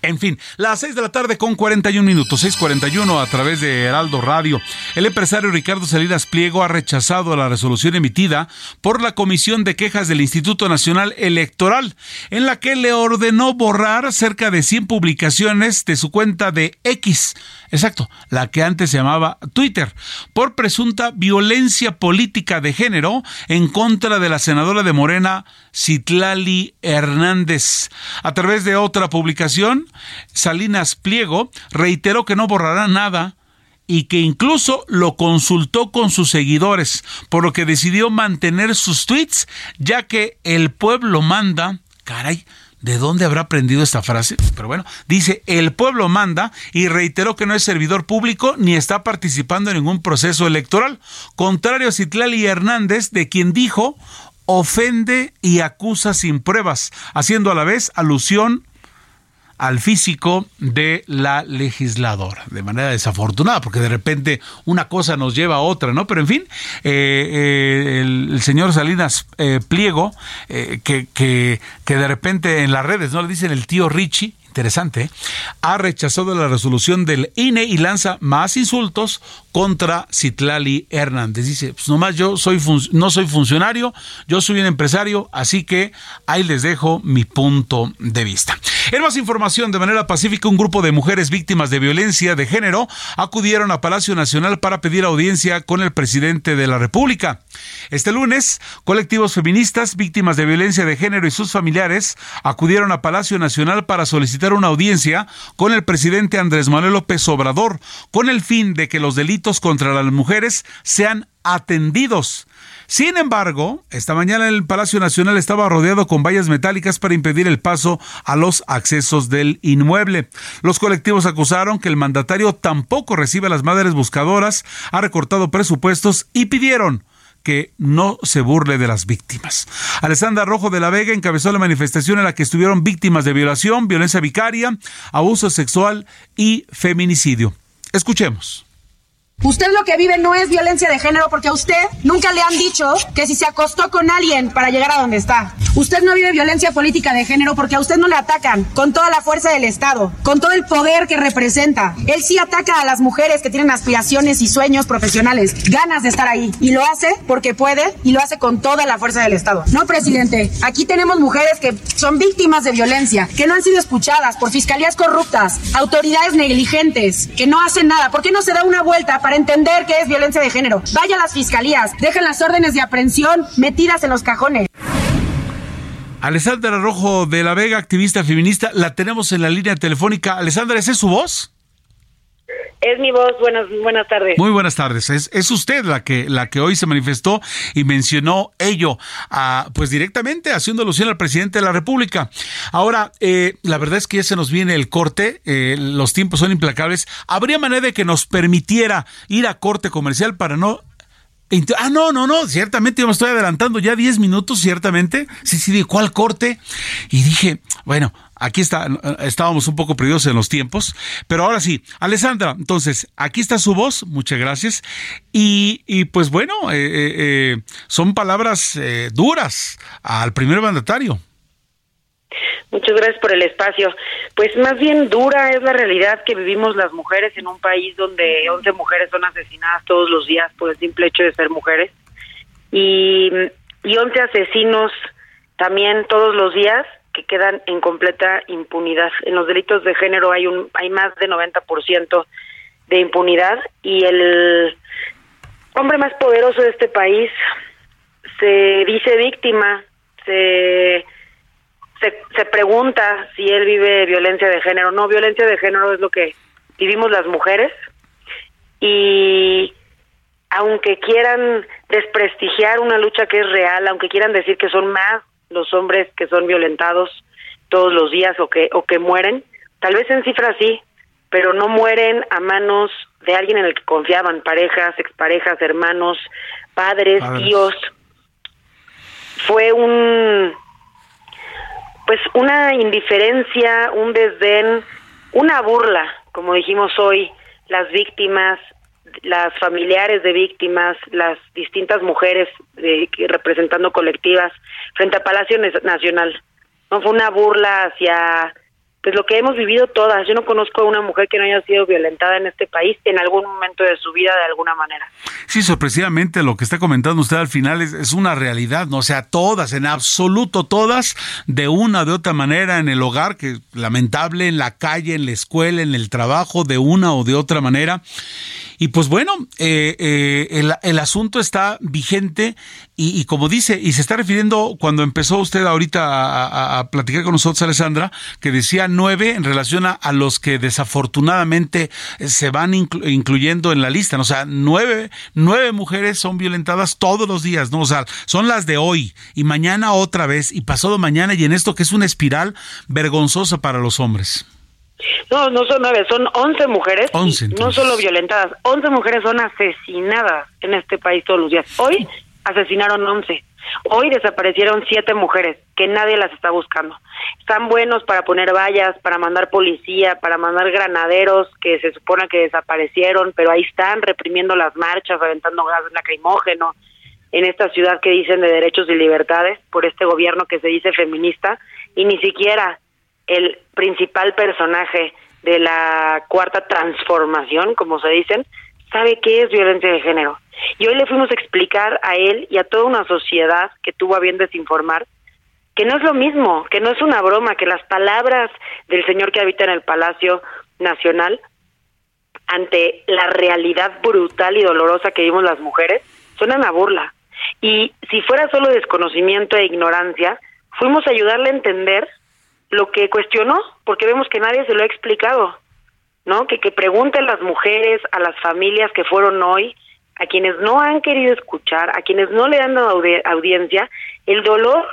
En fin, las 6 de la tarde con 41 minutos, 6:41 a través de Heraldo Radio. El empresario Ricardo Salinas Pliego ha rechazado la resolución emitida por la Comisión de Quejas del Instituto Nacional Electoral, en la que le ordenó borrar cerca de 100 publicaciones de su cuenta de X, exacto, la que antes se llamaba Twitter, por presunta violencia política de género en contra de la senadora de Morena, Citlali Hernández. A través de otra publicación, Salinas Pliego reiteró que no borrará nada y que incluso lo consultó con sus seguidores, por lo que decidió mantener sus tweets, ya que el pueblo manda, caray, ¿De dónde habrá aprendido esta frase? Pero bueno, dice, el pueblo manda y reiteró que no es servidor público ni está participando en ningún proceso electoral, contrario a Citlali Hernández, de quien dijo ofende y acusa sin pruebas, haciendo a la vez alusión al físico de la legisladora, de manera desafortunada, porque de repente una cosa nos lleva a otra, ¿no? Pero en fin, eh, eh, el, señor Salinas eh, Pliego, que, que, que de repente en las redes, ¿no? Le dicen el tío Richie, interesante, ha rechazado la resolución del INE y lanza más insultos contra Citlali Hernández. Dice, pues nomás yo soy no soy funcionario, yo soy un empresario, así que ahí les dejo mi punto de vista. En más información, de manera pacífica, un grupo de mujeres víctimas de violencia de género acudieron a Palacio Nacional para pedir audiencia con el presidente de la República. Este lunes, colectivos feministas víctimas de violencia de género y sus familiares acudieron a Palacio Nacional para solicitar una audiencia con el presidente Andrés Manuel López Obrador, con el fin de que los delitos contra las mujeres sean atendidos. Sin embargo, esta mañana el Palacio Nacional estaba rodeado con vallas metálicas para impedir el paso a los accesos del inmueble. Los colectivos acusaron que el mandatario tampoco recibe a las madres buscadoras, ha recortado presupuestos y pidieron que no se burle de las víctimas. Alessandra Rojo de la Vega encabezó la manifestación en la que estuvieron víctimas de violación, violencia vicaria, abuso sexual y feminicidio. Escuchemos. Usted lo que vive no es violencia de género porque a usted nunca le han dicho que si se acostó con alguien para llegar a donde está. Usted no vive violencia política de género porque a usted no le atacan con toda la fuerza del Estado, con todo el poder que representa. Él sí ataca a las mujeres que tienen aspiraciones y sueños profesionales, ganas de estar ahí. Y lo hace porque puede y lo hace con toda la fuerza del Estado. No, presidente, aquí tenemos mujeres que son víctimas de violencia, que no han sido escuchadas por fiscalías corruptas, autoridades negligentes, que no hacen nada. ¿Por qué no se da una vuelta para entender qué es violencia de género. Vaya a las fiscalías, dejen las órdenes de aprehensión metidas en los cajones. Alessandra Rojo de la Vega, activista feminista, la tenemos en la línea telefónica. Alessandra, ¿esa es su voz? Es mi voz. Buenas, buenas tardes. Muy buenas tardes. Es, es usted la que, la que hoy se manifestó y mencionó ello, a, pues directamente haciendo alusión al presidente de la República. Ahora, eh, la verdad es que ya se nos viene el corte, eh, los tiempos son implacables. ¿Habría manera de que nos permitiera ir a corte comercial para no Ah, no, no, no, ciertamente yo me estoy adelantando ya 10 minutos, ciertamente. Sí, sí, de cuál corte. Y dije, bueno, aquí está, estábamos un poco perdidos en los tiempos, pero ahora sí, Alessandra, entonces, aquí está su voz, muchas gracias. Y, y pues bueno, eh, eh, eh son palabras eh, duras al primer mandatario. Muchas gracias por el espacio. Pues más bien dura es la realidad que vivimos las mujeres en un país donde 11 mujeres son asesinadas todos los días por el simple hecho de ser mujeres y, y 11 asesinos también todos los días que quedan en completa impunidad. En los delitos de género hay un hay más de 90% de impunidad y el hombre más poderoso de este país se dice víctima, se se, se pregunta si él vive violencia de género. No, violencia de género es lo que vivimos las mujeres y aunque quieran desprestigiar una lucha que es real, aunque quieran decir que son más los hombres que son violentados todos los días o que o que mueren, tal vez en cifras sí, pero no mueren a manos de alguien en el que confiaban, parejas, exparejas, hermanos, padres, tíos. Fue un pues una indiferencia, un desdén, una burla, como dijimos hoy, las víctimas, las familiares de víctimas, las distintas mujeres de, representando colectivas frente a Palacio Nacional. No fue una burla hacia pues lo que hemos vivido todas. Yo no conozco a una mujer que no haya sido violentada en este país en algún momento de su vida de alguna manera. Sí, sorpresivamente lo que está comentando usted al final es, una realidad, ¿no? O sea, todas, en absoluto todas, de una o de otra manera en el hogar, que lamentable, en la calle, en la escuela, en el trabajo, de una o de otra manera. Y pues bueno, eh, eh, el, asunto está vigente y, y, como dice, y se está refiriendo cuando empezó usted ahorita a, a, platicar con nosotros, Alessandra, que decía nueve en relación a, a los que desafortunadamente se van inclu incluyendo en la lista. ¿no? O sea, nueve, nueve mujeres son violentadas todos los días, ¿no? O sea, son las de hoy y mañana otra vez y pasado mañana y en esto que es una espiral vergonzosa para los hombres. No, no son nueve, son once mujeres. Once, no solo violentadas, once mujeres son asesinadas en este país todos los días. Hoy asesinaron once. Hoy desaparecieron siete mujeres que nadie las está buscando. Están buenos para poner vallas, para mandar policía, para mandar granaderos que se supone que desaparecieron, pero ahí están reprimiendo las marchas, aventando gas lacrimógeno en esta ciudad que dicen de derechos y libertades por este gobierno que se dice feminista y ni siquiera el principal personaje de la cuarta transformación, como se dicen, sabe qué es violencia de género. Y hoy le fuimos a explicar a él y a toda una sociedad que tuvo a bien desinformar que no es lo mismo, que no es una broma, que las palabras del señor que habita en el Palacio Nacional ante la realidad brutal y dolorosa que vimos las mujeres suenan a burla. Y si fuera solo desconocimiento e ignorancia, fuimos a ayudarle a entender lo que cuestionó, porque vemos que nadie se lo ha explicado, ¿no? Que, que pregunten las mujeres, a las familias que fueron hoy, a quienes no han querido escuchar, a quienes no le han dado audiencia, el dolor,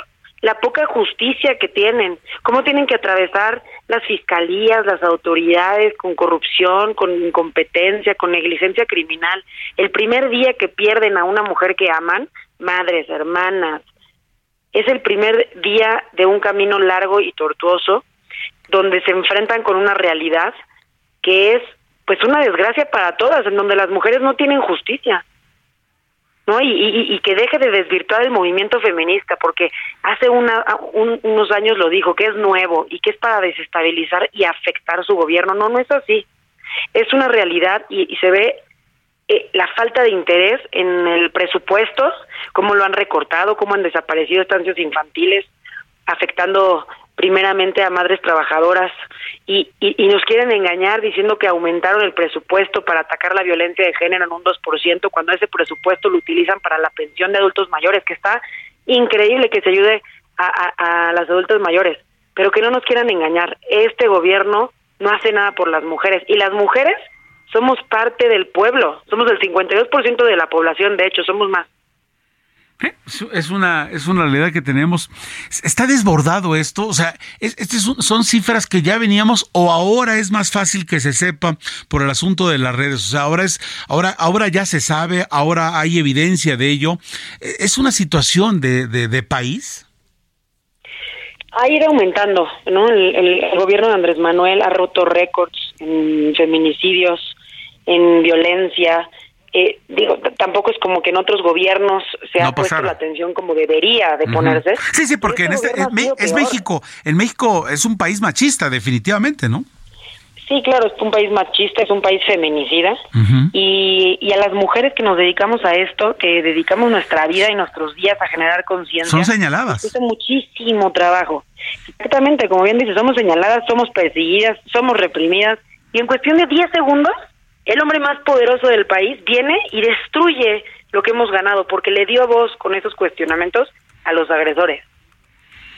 la poca justicia que tienen, cómo tienen que atravesar las fiscalías, las autoridades con corrupción, con incompetencia, con negligencia criminal. El primer día que pierden a una mujer que aman, madres, hermanas. Es el primer día de un camino largo y tortuoso donde se enfrentan con una realidad que es pues una desgracia para todas, en donde las mujeres no tienen justicia. ¿no? Y, y, que deje de desvirtuar el movimiento feminista, porque hace una, unos años lo dijo, que es nuevo y que es para desestabilizar y afectar su gobierno. No, no es así. Es una realidad y, se ve eh, la falta de interés en el presupuesto, cómo lo han recortado, cómo han desaparecido estancias infantiles, afectando primeramente a madres trabajadoras y, y, nos quieren engañar diciendo que aumentaron el presupuesto para atacar la violencia de género en un 2% cuando ese presupuesto lo utilizan para la pensión de adultos mayores, que está increíble que se ayude a, a, a las adultos mayores, pero que no nos quieran engañar. Este gobierno no hace nada por las mujeres y las mujeres somos parte del pueblo, somos el 52% de la población, de hecho, somos más. Es una, es una realidad que tenemos. Está desbordado esto, o sea, son cifras que ya veníamos o ahora es más fácil que se sepa por el asunto de las redes. O sea, ahora es, ahora, ahora ya se sabe, ahora hay evidencia de ello. E, ¿Es una situación de, país? Ha ido aumentando, ¿no? el gobierno de Andrés Manuel ha roto récords en feminicidios, en violencia, eh, digo, tampoco es como que en otros gobiernos se ha puesto la atención como debería de ponerse. Sí, sí, porque en este, es México, en México es un país machista, definitivamente, ¿no? Sí, claro, es un país machista, es un país feminicida y, y, a las mujeres que nos dedicamos a esto, que dedicamos nuestra vida y nuestros días a generar conciencia. Son señaladas. Es muchísimo trabajo. Exactamente, como bien dice, somos señaladas, somos perseguidas, somos reprimidas y en cuestión de 10 segundos el hombre más poderoso del país viene y destruye lo que hemos ganado porque le dio voz con esos cuestionamientos a los agresores,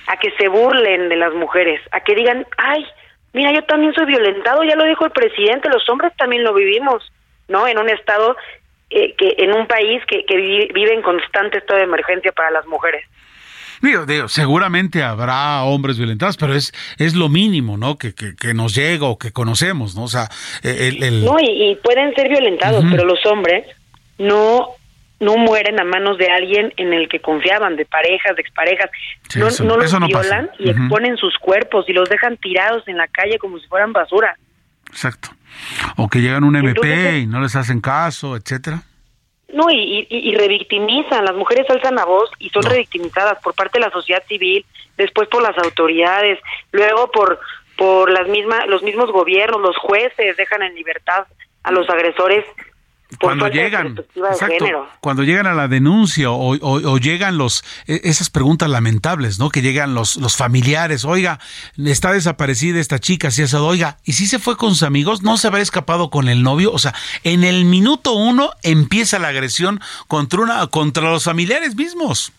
a que se burlen de las mujeres, a que digan, ay, mira, yo también soy violentado, ya lo dijo el presidente, los hombres también lo vivimos, ¿no? En un estado, eh, que en un país que, que vive en constante estado de emergencia para las mujeres. Digo, digo, seguramente habrá hombres violentados, pero es, es lo mínimo, ¿no? Que, que, nos llega o que conocemos, ¿no? O sea, el... No, y, pueden ser violentados, pero los hombres no no mueren a manos de alguien en el que confiaban, de parejas, de exparejas. no, no los violan y exponen sus cuerpos y los dejan tirados en la calle como si fueran basura. Exacto. O que llegan un MP y no les hacen caso, etcétera. No, y, y, revictimizan, las mujeres alzan la voz y son revictimizadas por parte de la sociedad civil, después por las autoridades, luego por por las mismas los mismos gobiernos, los jueces dejan en libertad a los agresores cuando llegan, cuando llegan a la denuncia o, llegan los e, esas preguntas lamentables, ¿no? Que llegan los, los familiares, oiga, está desaparecida esta chica, si eso, oiga, y si se fue con sus amigos, no se habrá escapado con el novio, o sea, en el minuto uno empieza la agresión contra una, contra los familiares mismos.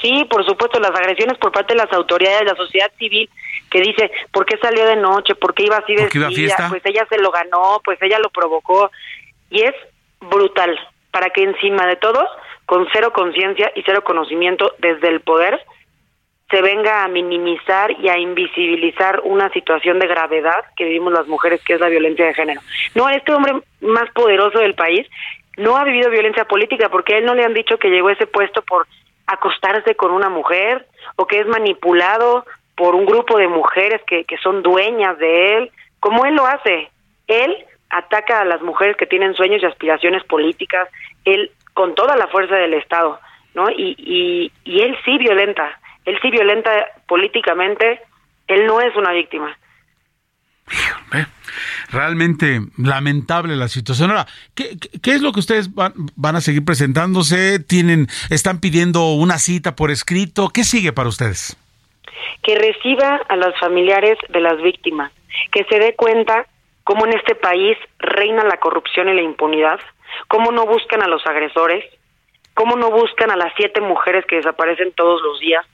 Sí, por supuesto, las agresiones por parte de las autoridades, de la sociedad civil, que dice, ¿por qué salió de noche? ¿Por qué iba así vestida? Pues ella se lo ganó, pues ella lo provocó y es brutal para que encima de todo, con cero conciencia y cero conocimiento desde el poder, se venga a minimizar y a invisibilizar una situación de gravedad que vivimos las mujeres, que es la violencia de género. No, este hombre más poderoso del país no ha vivido violencia política porque a él no le han dicho que llegó a ese puesto por acostarse con una mujer o que es manipulado por un grupo de mujeres que, que son dueñas de él, como él lo hace. Él ataca a las mujeres que tienen sueños y aspiraciones políticas, él con toda la fuerza del Estado, ¿no? Y, y, y él sí violenta, él sí violenta políticamente, él no es una víctima. Realmente lamentable la situación. Ahora, ¿qué, qué es lo que ustedes van, van, a seguir presentándose? ¿Tienen, están pidiendo una cita por escrito? ¿Qué sigue para ustedes? Que reciba a los familiares de las víctimas, que se dé cuenta cómo en este país reina la corrupción y la impunidad, cómo no buscan a los agresores, cómo no buscan a las siete mujeres que desaparecen todos los días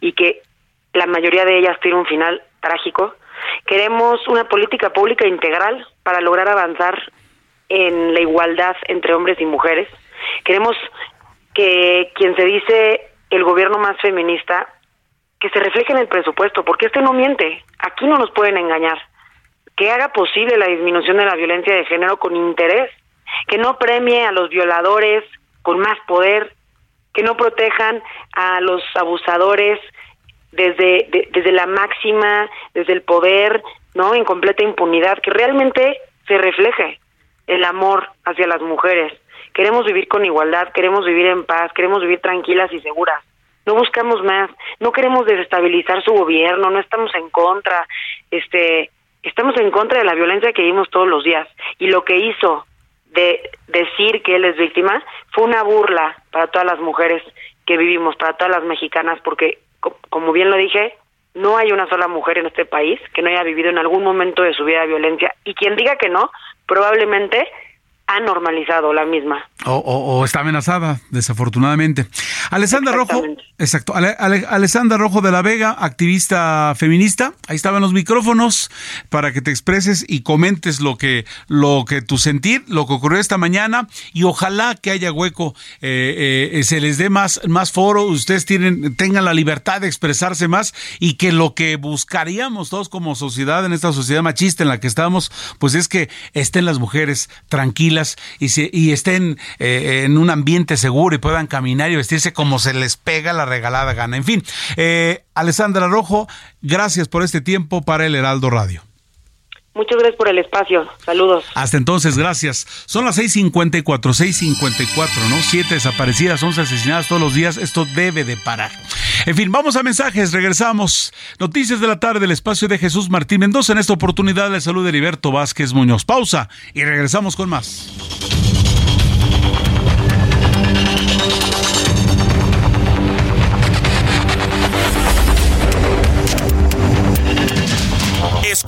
y que la mayoría de ellas tiene un final trágico. Queremos una política pública integral para lograr avanzar en la igualdad entre hombres y mujeres. Queremos que quien se dice el gobierno más feminista, que se refleje en el presupuesto, porque este no miente, aquí no nos pueden engañar que haga posible la disminución de la violencia de género con interés, que no premie a los violadores con más poder, que no protejan a los abusadores desde, desde la máxima, desde el poder, ¿no? En completa impunidad, que realmente se refleje el amor hacia las mujeres. Queremos vivir con igualdad, queremos vivir en paz, queremos vivir tranquilas y seguras. No buscamos más, no queremos desestabilizar su gobierno, no estamos en contra, este, estamos en contra de la violencia que vimos todos los días. Y lo que hizo de decir que él es víctima fue una burla para todas las mujeres que vivimos, para todas las mexicanas, porque, como bien lo dije, no hay una sola mujer en este país que no haya vivido en algún momento de su vida violencia. Y quien diga que no, probablemente ha normalizado la misma. O, está amenazada, desafortunadamente. Alessandra Rojo, exacto, Alessandra Rojo de la Vega, activista feminista, ahí estaban los micrófonos para que te expreses y comentes lo que, lo que tu sentir, lo que ocurrió esta mañana. Y ojalá que haya hueco, eh, eh, se les dé más, más foro, ustedes tienen, tengan la libertad de expresarse más y que lo que buscaríamos todos como sociedad, en esta sociedad machista en la que estamos, pues es que estén las mujeres tranquilas y, y estén eh, en un ambiente seguro y puedan caminar y vestirse como se les pega la regalada gana. En fin, eh, Alessandra Rojo, gracias por este tiempo para el Heraldo Radio. Muchas gracias por el espacio. Saludos. Hasta entonces, gracias. Son las 6:54, 6:54, ¿no? Siete desaparecidas, once asesinadas todos los días. Esto debe de parar. En fin, vamos a mensajes. Regresamos. Noticias de la tarde del espacio de Jesús Martín Mendoza. En esta oportunidad, de salud de Heriberto Vázquez Muñoz. Pausa y regresamos con más.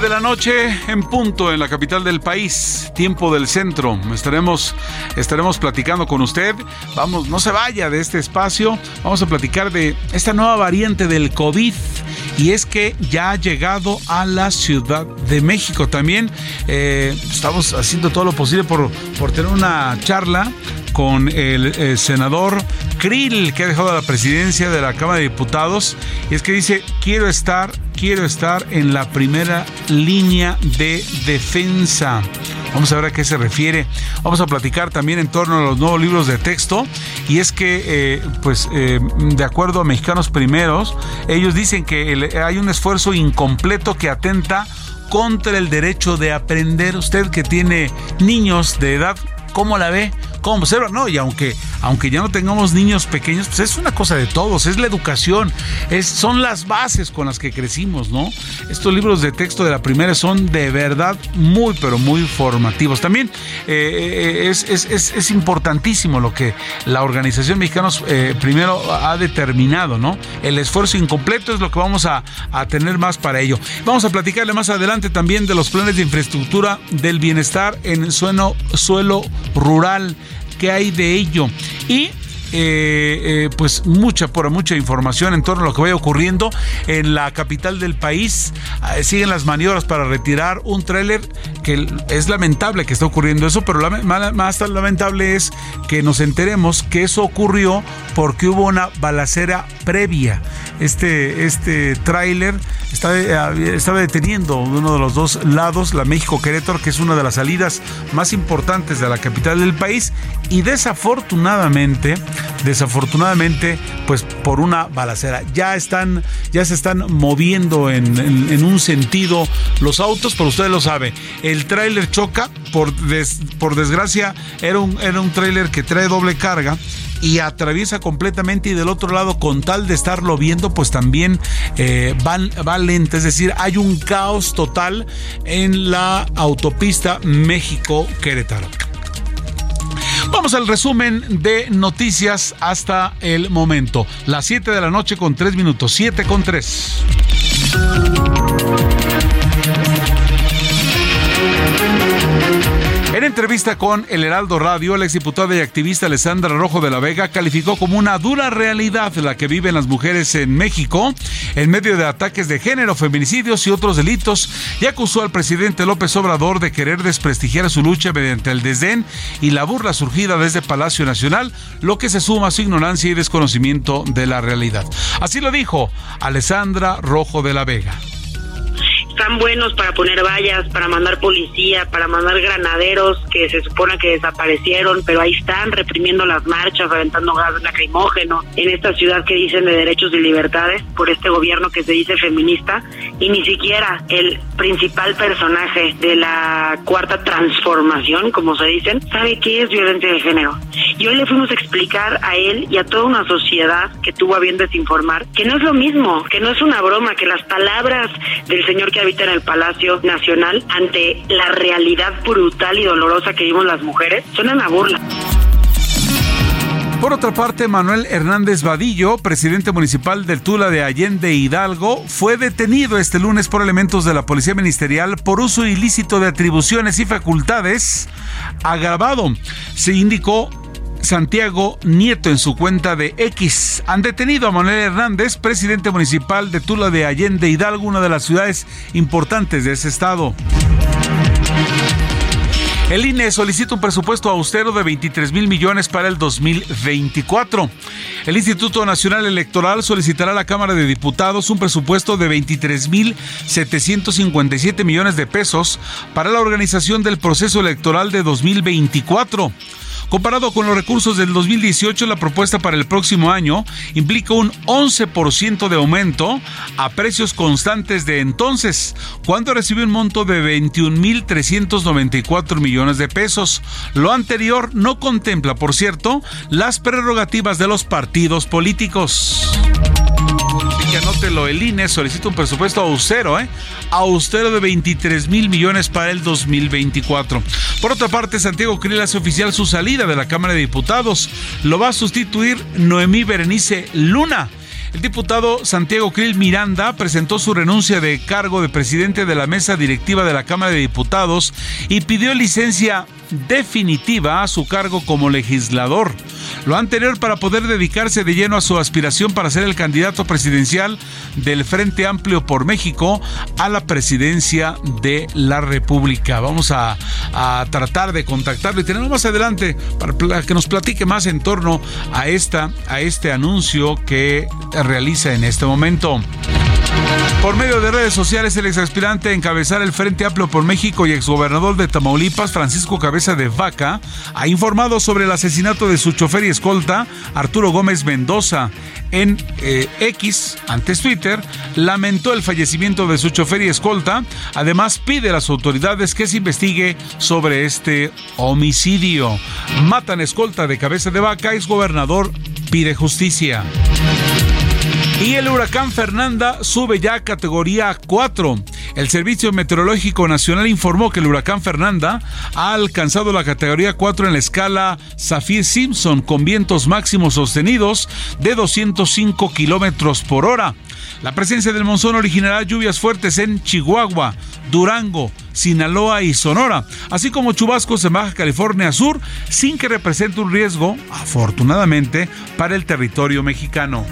De la noche en punto en la capital del país, tiempo del centro. Estaremos, estaremos platicando con usted. Vamos, no se vaya de este espacio. Vamos a platicar de esta nueva variante del COVID. Y es que ya ha llegado a la Ciudad de México. También eh, estamos haciendo todo lo posible por, por tener una charla con el, senador Krill, que ha dejado la presidencia de la Cámara de Diputados. Y es que dice, quiero estar, quiero estar en la primera línea de defensa. Vamos a ver a qué se refiere. Vamos a platicar también en torno a los nuevos libros de texto. Y es que, eh, pues, eh, de acuerdo a Mexicanos Primeros, ellos dicen que hay un esfuerzo incompleto que atenta contra el derecho de aprender. Usted que tiene niños de edad, ¿cómo la ve? ¿Cómo observa? No, y aunque aunque ya no tengamos niños pequeños, pues es una cosa de todos, es la educación, es, son las bases con las que crecimos, ¿no? Estos libros de texto de la primera son de verdad muy, pero muy formativos. También eh, eh, es, importantísimo lo que la Organización Mexicanos eh, primero ha determinado, ¿no? El esfuerzo incompleto es lo que vamos a, a tener más para ello. Vamos a platicarle más adelante también de los planes de infraestructura del bienestar en suelo, suelo rural qué hay de ello. Y eh, eh, pues mucha, por mucha información en torno a lo que vaya ocurriendo en la capital del país. Eh, siguen las maniobras para retirar un tráiler que es lamentable que esté ocurriendo eso, pero más lamentable es que nos enteremos que eso ocurrió porque hubo una balacera previa. este, este tráiler estaba, estaba deteniendo uno de los dos lados, la México Querétaro, que es una de las salidas más importantes de la capital del país, y desafortunadamente, desafortunadamente, pues por una balacera. Ya están, ya se están moviendo en, un sentido los autos, pero usted lo sabe. El tráiler choca, por, desgracia, era un, era un tráiler que trae doble carga y atraviesa completamente y del otro lado con tal de estarlo viendo pues también eh, va lento, es decir, hay un caos total en la autopista México-Querétaro. Vamos al resumen de noticias hasta el momento. Las 7 de la noche con 3 minutos, 7 con 3. Entrevista con El Heraldo Radio, el exdiputada y activista Alessandra Rojo de la Vega calificó como una dura realidad la que viven las mujeres en México en medio de ataques de género, feminicidios y otros delitos y acusó al presidente López Obrador de querer desprestigiar su lucha mediante el desdén y la burla surgida desde Palacio Nacional, lo que se suma a su ignorancia y desconocimiento de la realidad. Así lo dijo Alessandra Rojo de la Vega están buenos para poner vallas, para mandar policía, para mandar granaderos que se supone que desaparecieron, pero ahí están reprimiendo las marchas, aventando gas lacrimógeno en esta ciudad que dicen de derechos y libertades por este gobierno que se dice feminista y ni siquiera el principal personaje de la cuarta transformación, como se dicen, sabe qué es violencia de género. Y hoy le fuimos a explicar a él y a toda una sociedad que tuvo a bien desinformar que no es lo mismo, que no es una broma, que las palabras del señor que en el Palacio Nacional ante la realidad brutal y dolorosa que vimos las mujeres, suenan a burla. Por otra parte, Manuel Hernández Vadillo, presidente municipal del Tula de Allende Hidalgo, fue detenido este lunes por elementos de la Policía Ministerial por uso ilícito de atribuciones y facultades agravado. Se indicó Santiago Nieto en su cuenta de X. Han detenido a Manuel Hernández, presidente municipal de Tula de Allende Hidalgo, una de las ciudades importantes de ese estado. El INE solicita un presupuesto austero de 23 mil millones para el 2024. El Instituto Nacional Electoral solicitará a la Cámara de Diputados un presupuesto de 23 mil 757 millones de pesos para la organización del proceso electoral de 2024. Comparado con los recursos del 2018, la propuesta para el próximo año implica un 11% de aumento a precios constantes de entonces, cuando recibió un monto de 21.394 millones de pesos. Lo anterior no contempla, por cierto, las prerrogativas de los partidos políticos que anótelo, el INE solicita un presupuesto austero, ¿eh? Austero de 23 mil millones para el 2024. Por otra parte, Santiago Krill hace oficial su salida de la Cámara de Diputados. Lo va a sustituir Noemí Berenice Luna. El diputado Santiago Krill Miranda presentó su renuncia de cargo de presidente de la mesa directiva de la Cámara de Diputados y pidió licencia definitiva a su cargo como legislador. Lo anterior para poder dedicarse de lleno a su aspiración para ser el candidato presidencial del Frente Amplio por México a la presidencia de la República. Vamos a, tratar de contactarlo y tenerlo más adelante para que nos platique más en torno a, esta, a este anuncio que realiza en este momento. Por medio de redes sociales, el exaspirante a encabezar el Frente Amplio por México y exgobernador de Tamaulipas, Francisco Cabeza de Vaca, ha informado sobre el asesinato de su chofer y escolta, Arturo Gómez Mendoza. En eh, X, antes Twitter, lamentó el fallecimiento de su chofer y escolta. Además, pide a las autoridades que se investigue sobre este homicidio. Matan escolta de Cabeza de Vaca, exgobernador pide justicia. Y el huracán Fernanda sube ya a categoría 4. El Servicio Meteorológico Nacional informó que el huracán Fernanda ha alcanzado la categoría 4 en la escala Saffir-Simpson con vientos máximos sostenidos de 205 kilómetros por hora. La presencia del monzón originará lluvias fuertes en Chihuahua, Durango, Sinaloa y Sonora, así como chubascos en Baja California Sur, sin que represente un riesgo, afortunadamente, para el territorio mexicano.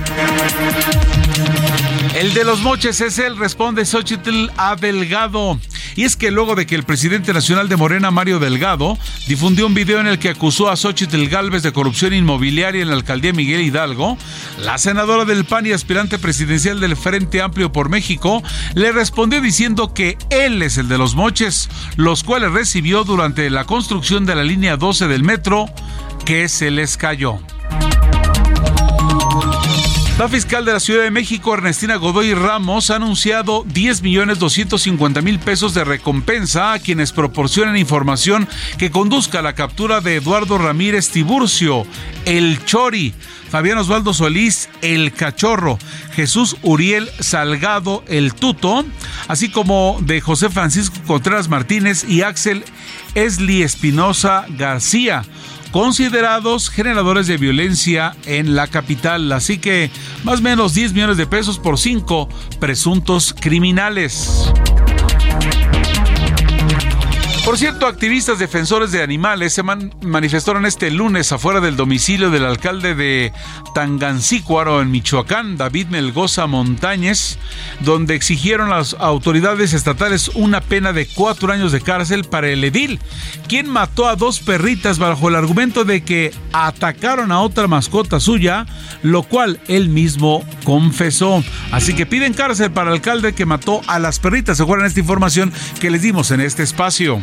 El de los moches es el, responde Xochitl a Delgado. Y es que luego de que el presidente nacional de Morena, Mario Delgado, difundió un video en el que acusó a Xochitl Galvez de corrupción inmobiliaria en la alcaldía Miguel Hidalgo, La senadora del PAN y aspirante presidencial del Frente Amplio por México le respondió diciendo que él es el de los moches, los cuales recibió durante la construcción de la línea 12 del metro que se les cayó. La fiscal de la Ciudad de México, Ernestina Godoy Ramos, ha anunciado 10 millones 250 mil pesos de recompensa a quienes proporcionen información que conduzca a la captura de Eduardo Ramírez Tiburcio, el Chori, Fabián Osvaldo Solís, el Cachorro, Jesús Uriel Salgado, el Tuto, así como de José Francisco Contreras Martínez y Axel Esli Espinosa García considerados generadores de violencia en la capital. Así que más o menos 10 millones de pesos por cinco presuntos criminales. Por cierto, activistas defensores de animales se manifestaron este lunes afuera del domicilio del alcalde de Tangancícuaro en Michoacán, David Melgoza Montañez, donde exigieron a las autoridades estatales una pena de cuatro años de cárcel para el edil, quien mató a dos perritas bajo el argumento de que atacaron a otra mascota suya, lo cual él mismo confesó. Así que piden cárcel para el alcalde que mató a las perritas. ¿Se acuerdan esta información que les dimos en este espacio?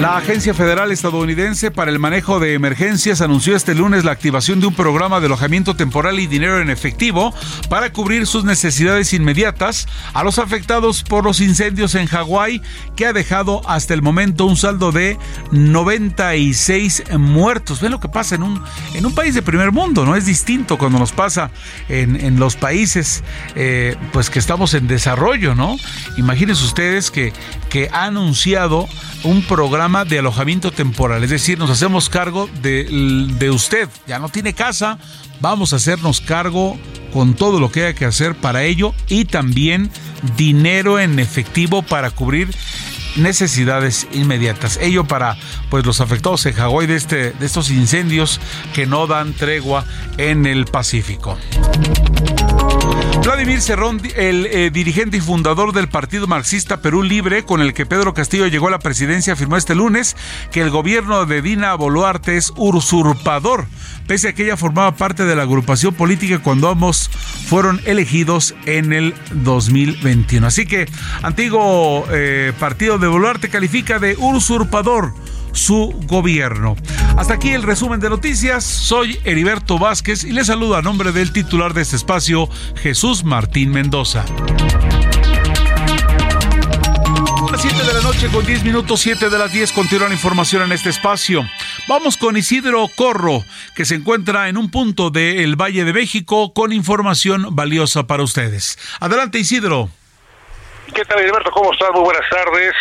La Agencia Federal Estadounidense para el Manejo de Emergencias anunció este lunes la activación de un programa de alojamiento temporal y dinero en efectivo para cubrir sus necesidades inmediatas a los afectados por los incendios en Hawái, que ha dejado hasta el momento un saldo de 96 muertos. Ven lo que pasa en un, en un país de primer mundo, ¿no? Es distinto cuando nos pasa en, los países eh, pues que estamos en desarrollo, ¿no? Imagínense ustedes que, que ha anunciado un programa de alojamiento temporal, es decir, nos hacemos cargo de, usted, ya no tiene casa, vamos a hacernos cargo con todo lo que haya que hacer para ello y también dinero en efectivo para cubrir necesidades inmediatas. Ello para pues los afectados en Hawái de este de estos incendios que no dan tregua en el Pacífico. Cerrón, el eh, dirigente y fundador del Partido Marxista Perú Libre, con el que Pedro Castillo llegó a la presidencia, afirmó este lunes que el gobierno de Dina Boluarte es usurpador, pese a que ella formaba parte de la agrupación política cuando ambos fueron elegidos en el 2021. Así que, antiguo eh, partido de Boluarte califica de usurpador su gobierno. Hasta aquí el resumen de noticias. Soy Heriberto Vázquez y les saludo a nombre del titular de este espacio, Jesús Martín Mendoza. las 7 de la noche con 10 minutos, 7 de las 10 continúa la información en este espacio. Vamos con Isidro Corro, que se encuentra en un punto del Valle de México con información valiosa para ustedes. Adelante Isidro. ¿Qué tal, Heriberto? ¿Cómo estás? Muy buenas tardes.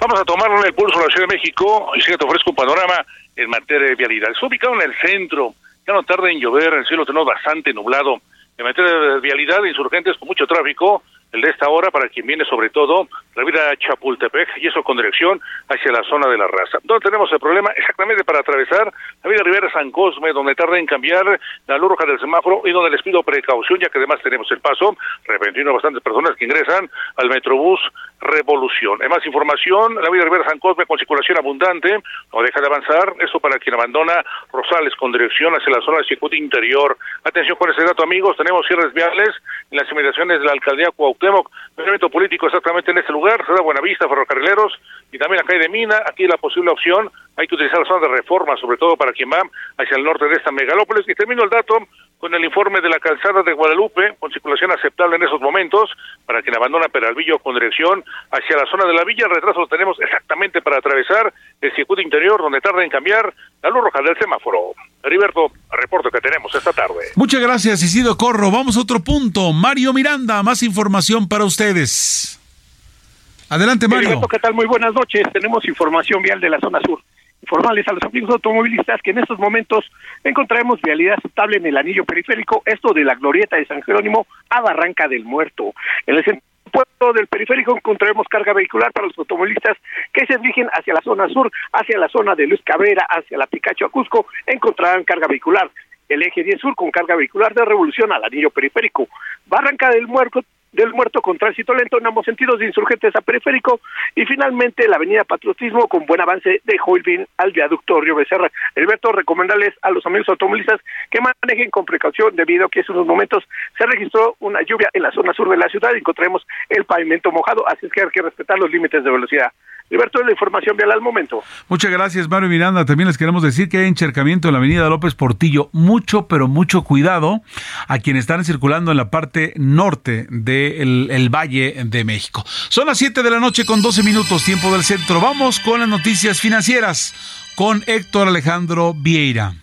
Vamos a tomarle el pulso a la Ciudad de México y si te ofrezco un panorama en materia de vialidad. Está ubicado en el centro, ya no tarda en llover, el cielo tenemos bastante nublado. En materia de vialidad, insurgentes con mucho tráfico, el de esta hora para quien viene sobre todo la vida Chapultepec y eso con dirección hacia la zona de la raza. ¿Dónde tenemos el problema? Exactamente para atravesar la vida Rivera San Cosme, donde tarda en cambiar la luz roja del semáforo y donde les pido precaución, ya que además tenemos el paso repentino bastantes personas que ingresan al Metrobús Revolución. Hay más información, la vida Rivera San Cosme con circulación abundante, no deja de avanzar, eso para quien abandona Rosales con dirección hacia la zona del circuito interior. Atención con ese dato amigos, tenemos cierres viales en las inmediaciones de la alcaldía Cuauhtémoc, un evento político exactamente en este lugar, se da Buenavista, Ferrocarrileros y también acá hay de Mina, aquí la posible opción, hay que utilizar la zona de reforma, sobre todo para quien va hacia el norte de esta megalópolis. Y termino el dato con el informe de la calzada de Guadalupe, con circulación aceptable en esos momentos, para quien abandona Peralvillo con dirección hacia la zona de la villa. Retraso lo tenemos exactamente para atravesar el circuito interior, donde tarda en cambiar la luz roja del semáforo. Heriberto, reporte que tenemos esta tarde. Muchas gracias, Isidro Corro. Vamos a otro punto. Mario Miranda, más información para ustedes. Adelante, Mario. Heriberto, ¿qué tal? Muy buenas noches. Tenemos información vial de la zona sur informales a los amigos automovilistas que en estos momentos encontraremos vialidad aceptable en el anillo periférico, esto de la glorieta de San Jerónimo a Barranca del Muerto. En el puerto del periférico encontraremos carga vehicular para los automovilistas que se dirigen hacia la zona sur, hacia la zona de Luis Cabrera, hacia la Picacho a Cusco, encontrarán carga vehicular. El eje 10 sur con carga vehicular de revolución al anillo periférico. Barranca del Muerto del Muerto con tránsito lento en ambos sentidos de insurgentes a periférico y finalmente la avenida Patriotismo con buen avance de Joilvin al viaducto Río Becerra. Alberto, recomendarles a los amigos automovilistas que manejen con precaución debido a que en unos momentos se registró una lluvia en la zona sur de la ciudad y encontraremos el pavimento mojado, así es que hay que respetar los límites de velocidad. Alberto, la información vial al momento. Muchas gracias, Mario Miranda. También les queremos decir que hay encercamiento en la avenida López Portillo. Mucho, pero mucho cuidado a quienes están circulando en la parte norte del el Valle de México. Son las 7 de la noche con 12 minutos, tiempo del centro. Vamos con las noticias financieras con Héctor Alejandro Vieira.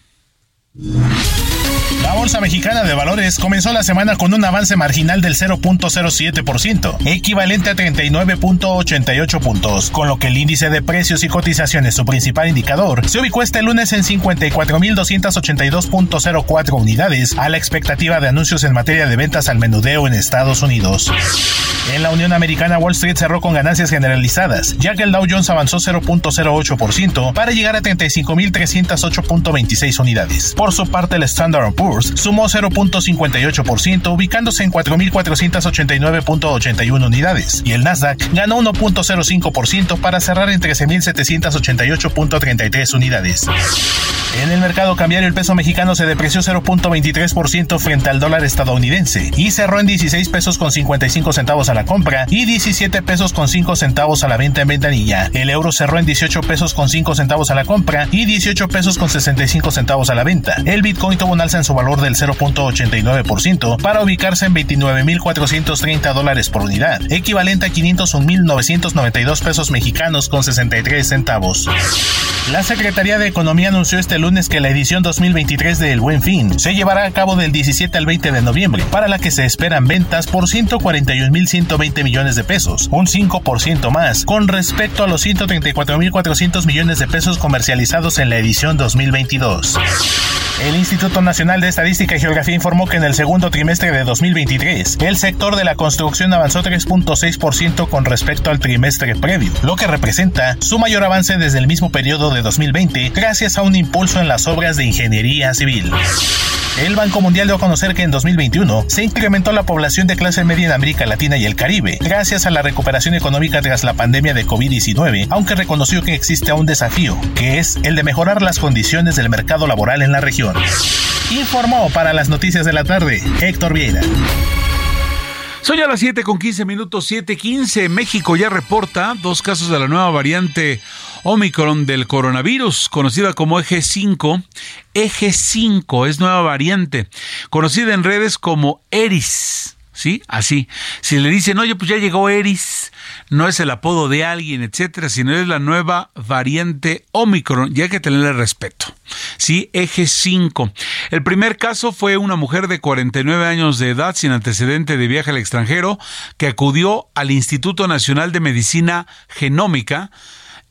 La Bolsa Mexicana de Valores comenzó la semana con un avance marginal del 0.07%, equivalente a 39.88 puntos, con lo que el índice de precios y cotizaciones, su principal indicador, se ubicó este lunes en 54.282.04 unidades, a la expectativa de anuncios en materia de ventas al menudeo en Estados Unidos. En la Unión Americana, Wall Street cerró con ganancias generalizadas, ya que el Dow Jones avanzó 0.08% para llegar a 35.308.26 unidades. Por su parte, el Standard Poor's sumó 0.58%, ubicándose en 4.489.81 unidades, y el Nasdaq ganó 1.05% para cerrar en 13.788.33 unidades. En el mercado cambiario, el peso mexicano se depreció 0.23% frente al dólar estadounidense y cerró en 16 pesos con 55 centavos a la compra y 17 pesos con 5 centavos a la venta en ventanilla. El euro cerró en 18 pesos con 5 centavos a la compra y 18 pesos con 65 centavos a la venta. El Bitcoin tuvo un alza en su valor del 0.89% para ubicarse en 29.430 dólares por unidad, equivalente a 501.992 pesos mexicanos con 63 centavos. La Secretaría de Economía anunció este lunes que la edición 2023 de El Buen Fin se llevará a cabo del 17 al 20 de noviembre, para la que se esperan ventas por 141.120 millones de pesos, un 5% más con respecto a los 134.400 millones de pesos comercializados en la edición 2022. El Instituto Nacional de Estadística y Geografía informó que en el segundo trimestre de 2023, el sector de la construcción avanzó 3.6% con respecto al trimestre previo, lo que representa su mayor avance desde el mismo periodo de 2020, gracias a un impulso en las obras de ingeniería civil. El Banco Mundial dio a conocer que en 2021 se incrementó la población de clase media en América Latina y el Caribe, gracias a la recuperación económica tras la pandemia de COVID-19, aunque reconoció que existe un desafío, que es el de mejorar las condiciones del mercado laboral en la región. Informó para las noticias de la tarde Héctor Vieira. Son ya las 7 con 15 minutos, 7.15. México ya reporta dos casos de la nueva variante Omicron del coronavirus, conocida como Eje 5. Eje 5 es nueva variante, conocida en redes como Eris. ¿Sí? Así. Si le dicen, oye, pues ya llegó Eris, no es el apodo de alguien, etcétera, sino es la nueva variante Omicron, y hay que tenerle respeto. Sí, eje 5. El primer caso fue una mujer de 49 años de edad sin antecedente de viaje al extranjero que acudió al Instituto Nacional de Medicina Genómica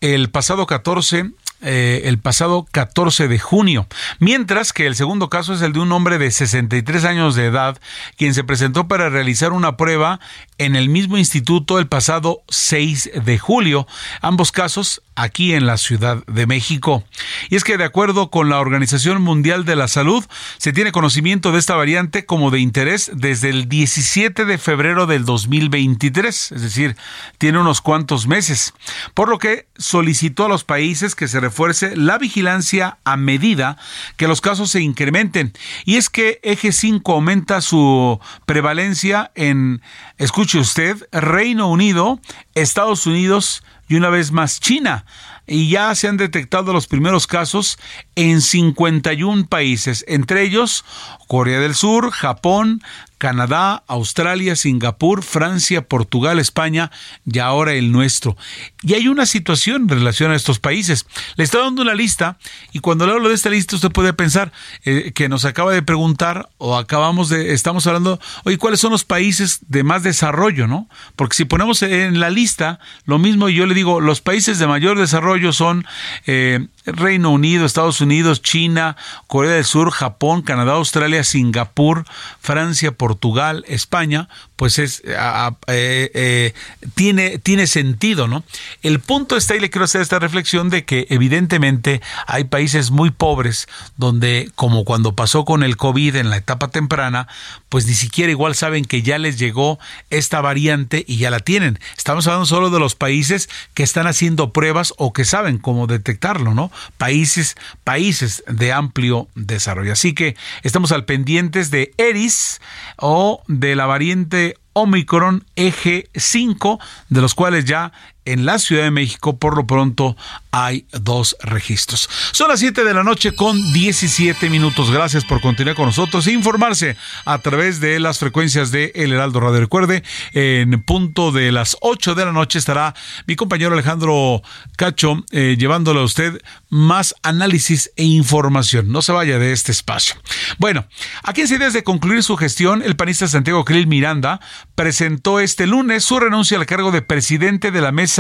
el pasado 14 eh, el pasado 14 de junio, mientras que el segundo caso es el de un hombre de 63 años de edad, quien se presentó para realizar una prueba en el mismo instituto el pasado 6 de julio, ambos casos aquí en la Ciudad de México. Y es que de acuerdo con la Organización Mundial de la Salud, se tiene conocimiento de esta variante como de interés desde el 17 de febrero del 2023, es decir, tiene unos cuantos meses, por lo que solicitó a los países que se refuerce la vigilancia a medida que los casos se incrementen. Y es que Eje 5 aumenta su prevalencia en, escuche usted, Reino Unido, Estados Unidos, y una vez más China. Y ya se han detectado los primeros casos en 51 países, entre ellos Corea del Sur, Japón, Canadá, Australia, Singapur, Francia, Portugal, España y ahora el nuestro. Y hay una situación en relación a estos países. Le estoy dando una lista y cuando le hablo de esta lista usted puede pensar eh, que nos acaba de preguntar o acabamos de, estamos hablando, oye, ¿cuáles son los países de más desarrollo, no? Porque si ponemos en la lista lo mismo, yo le digo, los países de mayor desarrollo son eh, Reino Unido, Estados Unidos, China, Corea del Sur, Japón, Canadá, Australia, Singapur, Francia, Portugal, España, pues es eh, eh, tiene, tiene sentido, ¿no? El punto está, y le quiero hacer esta reflexión de que evidentemente hay países muy pobres donde, como cuando pasó con el COVID en la etapa temprana, pues ni siquiera igual saben que ya les llegó esta variante y ya la tienen. Estamos hablando solo de los países que están haciendo pruebas o que saben cómo detectarlo, ¿no? Países, países de amplio desarrollo. Así que estamos al pendientes de Eris o de la variante Omicron Eje 5, de los cuales ya en la Ciudad de México por lo pronto hay dos registros. Son las 7 de la noche con 17 minutos. Gracias por continuar con nosotros e informarse a través de las frecuencias de El Heraldo Radio. Recuerde, en punto de las 8 de la noche estará mi compañero Alejandro Cacho eh, llevándole a usted más análisis e información. No se vaya de este espacio. Bueno, a 15 días de concluir su gestión, el panista Santiago Krill Miranda presentó este lunes su renuncia al cargo de presidente de la mesa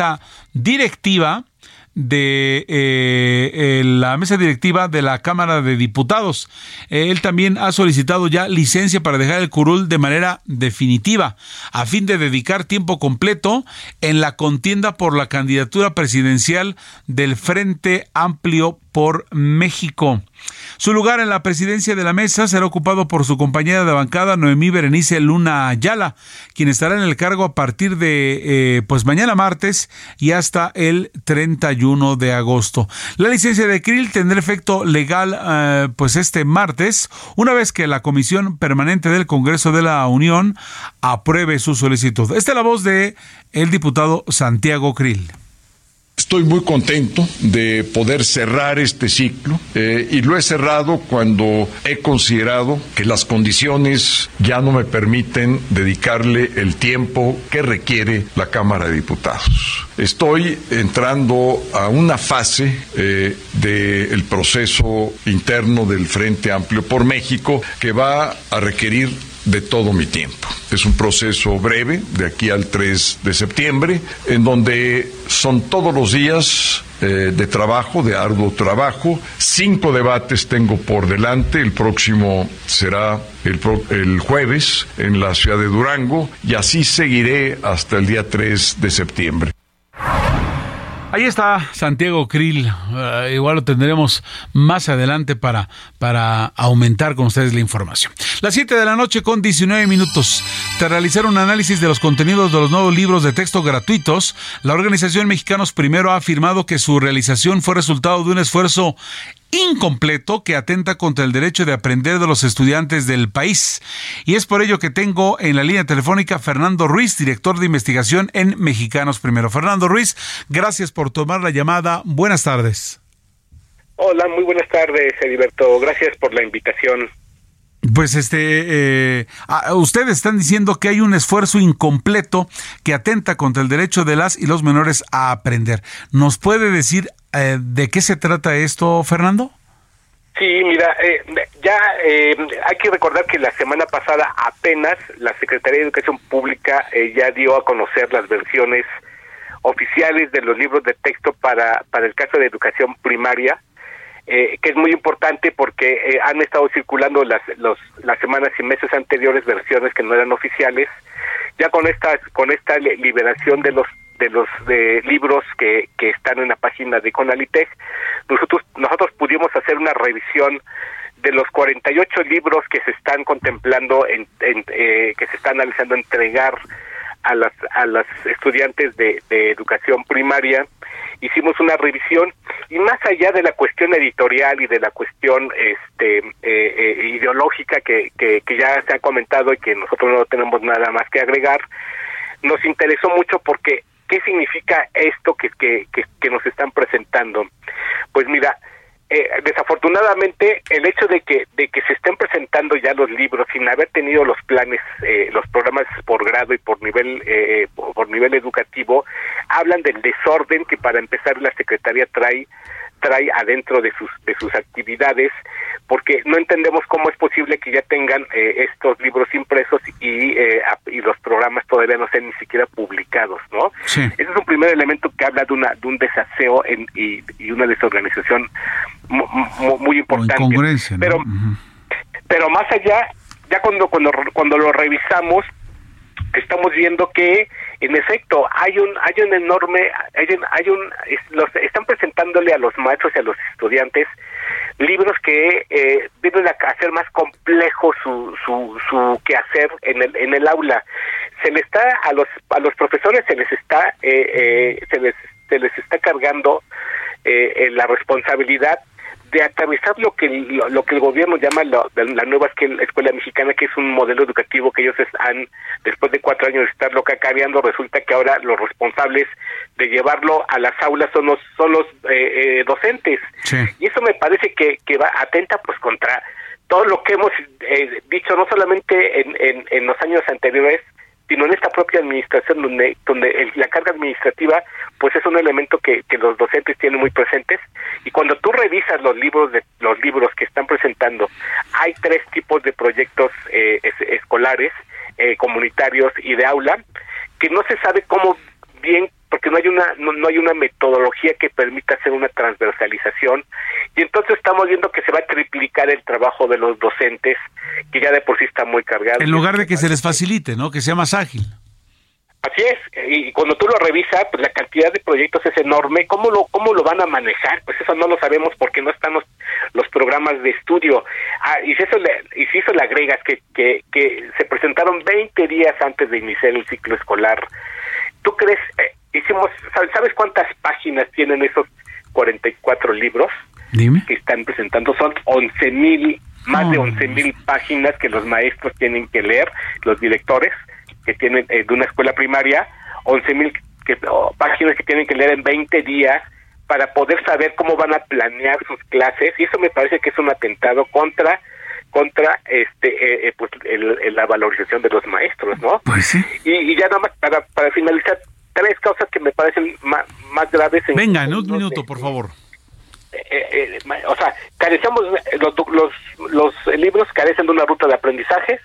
directiva de eh, la mesa directiva de la Cámara de Diputados. él también ha solicitado ya licencia para dejar el curul de manera definitiva, a fin de dedicar tiempo completo en la contienda por la candidatura presidencial del Frente Amplio por México. Su lugar en la presidencia de la mesa será ocupado por su compañera de bancada Noemí Berenice Luna Ayala, quien estará en el cargo a partir de eh, pues mañana martes y hasta el 31 de agosto. La licencia de Krill tendrá efecto legal eh, pues este martes, una vez que la Comisión Permanente del Congreso de la Unión apruebe su solicitud. Esta es la voz de el diputado Santiago Krill. Estoy muy contento de poder cerrar este ciclo eh, y lo he cerrado cuando he considerado que las condiciones ya no me permiten dedicarle el tiempo que requiere la Cámara de Diputados. Estoy entrando a una fase eh, del proceso interno del Frente Amplio por México que va a requerir de todo mi tiempo. Es un proceso breve, de aquí al 3 de septiembre, en donde son todos los días eh, de trabajo, de arduo trabajo. Cinco debates tengo por delante. El próximo será el, el, jueves en la ciudad de Durango y así seguiré hasta el día 3 de septiembre. Ahí está Santiago Krill. Uh, igual lo tendremos más adelante para, para aumentar con ustedes la información. Las 7 de la noche con 19 minutos. Tras realizar un análisis de los contenidos de los nuevos libros de texto gratuitos, la organización Mexicanos Primero ha afirmado que su realización fue resultado de un esfuerzo incompleto que atenta contra el derecho de aprender de los estudiantes del país. Y es por ello que tengo en la línea telefónica Fernando Ruiz, director de investigación en Mexicanos Primero. Fernando Ruiz, gracias por tomar la llamada. Buenas tardes. Hola, muy buenas tardes, Heriberto. Gracias por la invitación. Pues este, eh, ustedes están diciendo que hay un esfuerzo incompleto que atenta contra el derecho de las y los menores a aprender. ¿Nos puede decir eh, de qué se trata esto, Fernando? Sí, mira, eh, ya hay que recordar que la semana pasada apenas la Secretaría de Educación Pública ya dio a conocer las versiones oficiales de los libros de texto para, para el caso de educación primaria eh, que es muy importante porque eh, han estado circulando las, los, las semanas y meses anteriores versiones que no eran oficiales. Ya con esta, con esta liberación de los de los de libros que, que están en la página de Conalitech, nosotros, nosotros pudimos hacer una revisión de los 48 libros que se están contemplando, en, eh, que se están analizando entregar a las, a las estudiantes de, educación primaria, hicimos una revisión y más allá de la cuestión editorial y de la cuestión este eh, eh, ideológica que, que, ya se ha comentado y que nosotros no tenemos nada más que agregar, nos interesó mucho porque ¿qué significa esto que, que, que nos están presentando? Pues mira, eh, desafortunadamente el hecho de que de que se estén presentando ya los libros sin haber tenido los planes eh, los programas por grado y por nivel eh, por nivel educativo hablan del desorden que para empezar la secretaría trae trae adentro de sus de sus actividades porque no entendemos cómo es posible que ya tengan eh, estos libros impresos y, eh, y los programas todavía no sean ni siquiera publicados, ¿no? Ese es un primer elemento que habla de una de un desaseo en, y, y una desorganización muy importante. Pero pero más allá, ya cuando cuando cuando lo revisamos estamos viendo que en efecto hay un hay un enorme hay un, hay un los están presentándole a los maestros y a los estudiantes libros que eh, vienen a hacer más complejo su, su, su quehacer en el en el aula. Se le está a los a los profesores se les está eh, eh, se les se les está cargando eh, la responsabilidad de aterrizar lo que lo, que el gobierno llama la nueva escuela mexicana, que es un modelo educativo que ellos han, después de cuatro años de estarlo cacareando, resulta que ahora los responsables de llevarlo a las aulas son los, son los eh, eh, docentes. Y eso me parece que, que va atenta pues contra todo lo que hemos eh, dicho, no solamente en, en, en los años anteriores, sino en esta propia administración donde donde la carga administrativa pues es un elemento que, que los docentes tienen muy presentes. Y cuando tú revisas los libros de los libros que están presentando hay tres tipos de proyectos eh, escolares eh, comunitarios y de aula que no se sabe cómo bien porque no hay una no, hay una metodología que permita hacer una transversalización y entonces estamos viendo que se va a triplicar el trabajo de los docentes que ya de por sí está muy cargado. En lugar de que se les facilite, ¿no? Que sea más ágil. Así es, y cuando tú lo revisas, pues la cantidad de proyectos es enorme. ¿Cómo lo cómo lo van a manejar? Pues eso no lo sabemos porque no están los, los programas de estudio. Ah, y si eso le, y si eso le agregas que, que, que se presentaron 20 días antes de iniciar el ciclo escolar, ¿tú crees? Eh, hicimos, ¿sabes cuántas páginas tienen esos 44 libros que están presentando? Son 11 mil, más de 11 mil páginas que los maestros tienen que leer, los directores que tienen eh, de una escuela primaria, 11 mil páginas que tienen que leer en 20 días para poder saber cómo van a planear sus clases y eso me parece que es un atentado contra contra este eh, eh, pues la valorización de los maestros, ¿no? Pues y, y, ya nada más para, para finalizar, tres cosas que me parecen más, más graves. Venga, en un minuto, por favor. Eh, eh, o sea, carecemos, los, los, los libros carecen de una ruta de aprendizaje,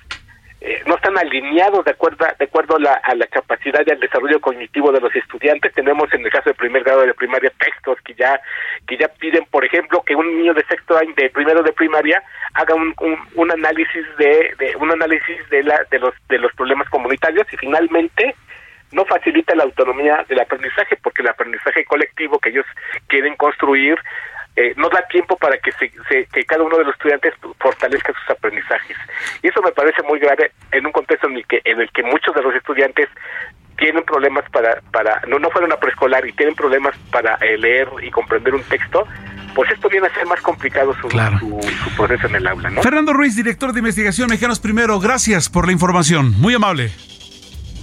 eh, no están alineados de acuerdo de acuerdo a la, a la, capacidad y al desarrollo cognitivo de los estudiantes tenemos en el caso del primer grado de primaria textos que ya que ya piden por ejemplo que un niño de sexto año de primero de primaria haga un, un, análisis de, de, un análisis de la de los de los problemas comunitarios y finalmente no facilita la autonomía del aprendizaje porque el aprendizaje colectivo que ellos quieren construir eh, no da tiempo para que, se, que cada uno de los estudiantes fortalezca sus aprendizajes. Y eso me parece muy grave en un contexto en el que, en el que muchos de los estudiantes tienen problemas para, para no, no fueron a preescolar y tienen problemas para eh, leer y comprender un texto, pues esto viene a ser más complicado su, su, proceso en el aula. ¿no? Fernando Ruiz, director de investigación Mexicanos Primero, gracias por la información. Muy amable.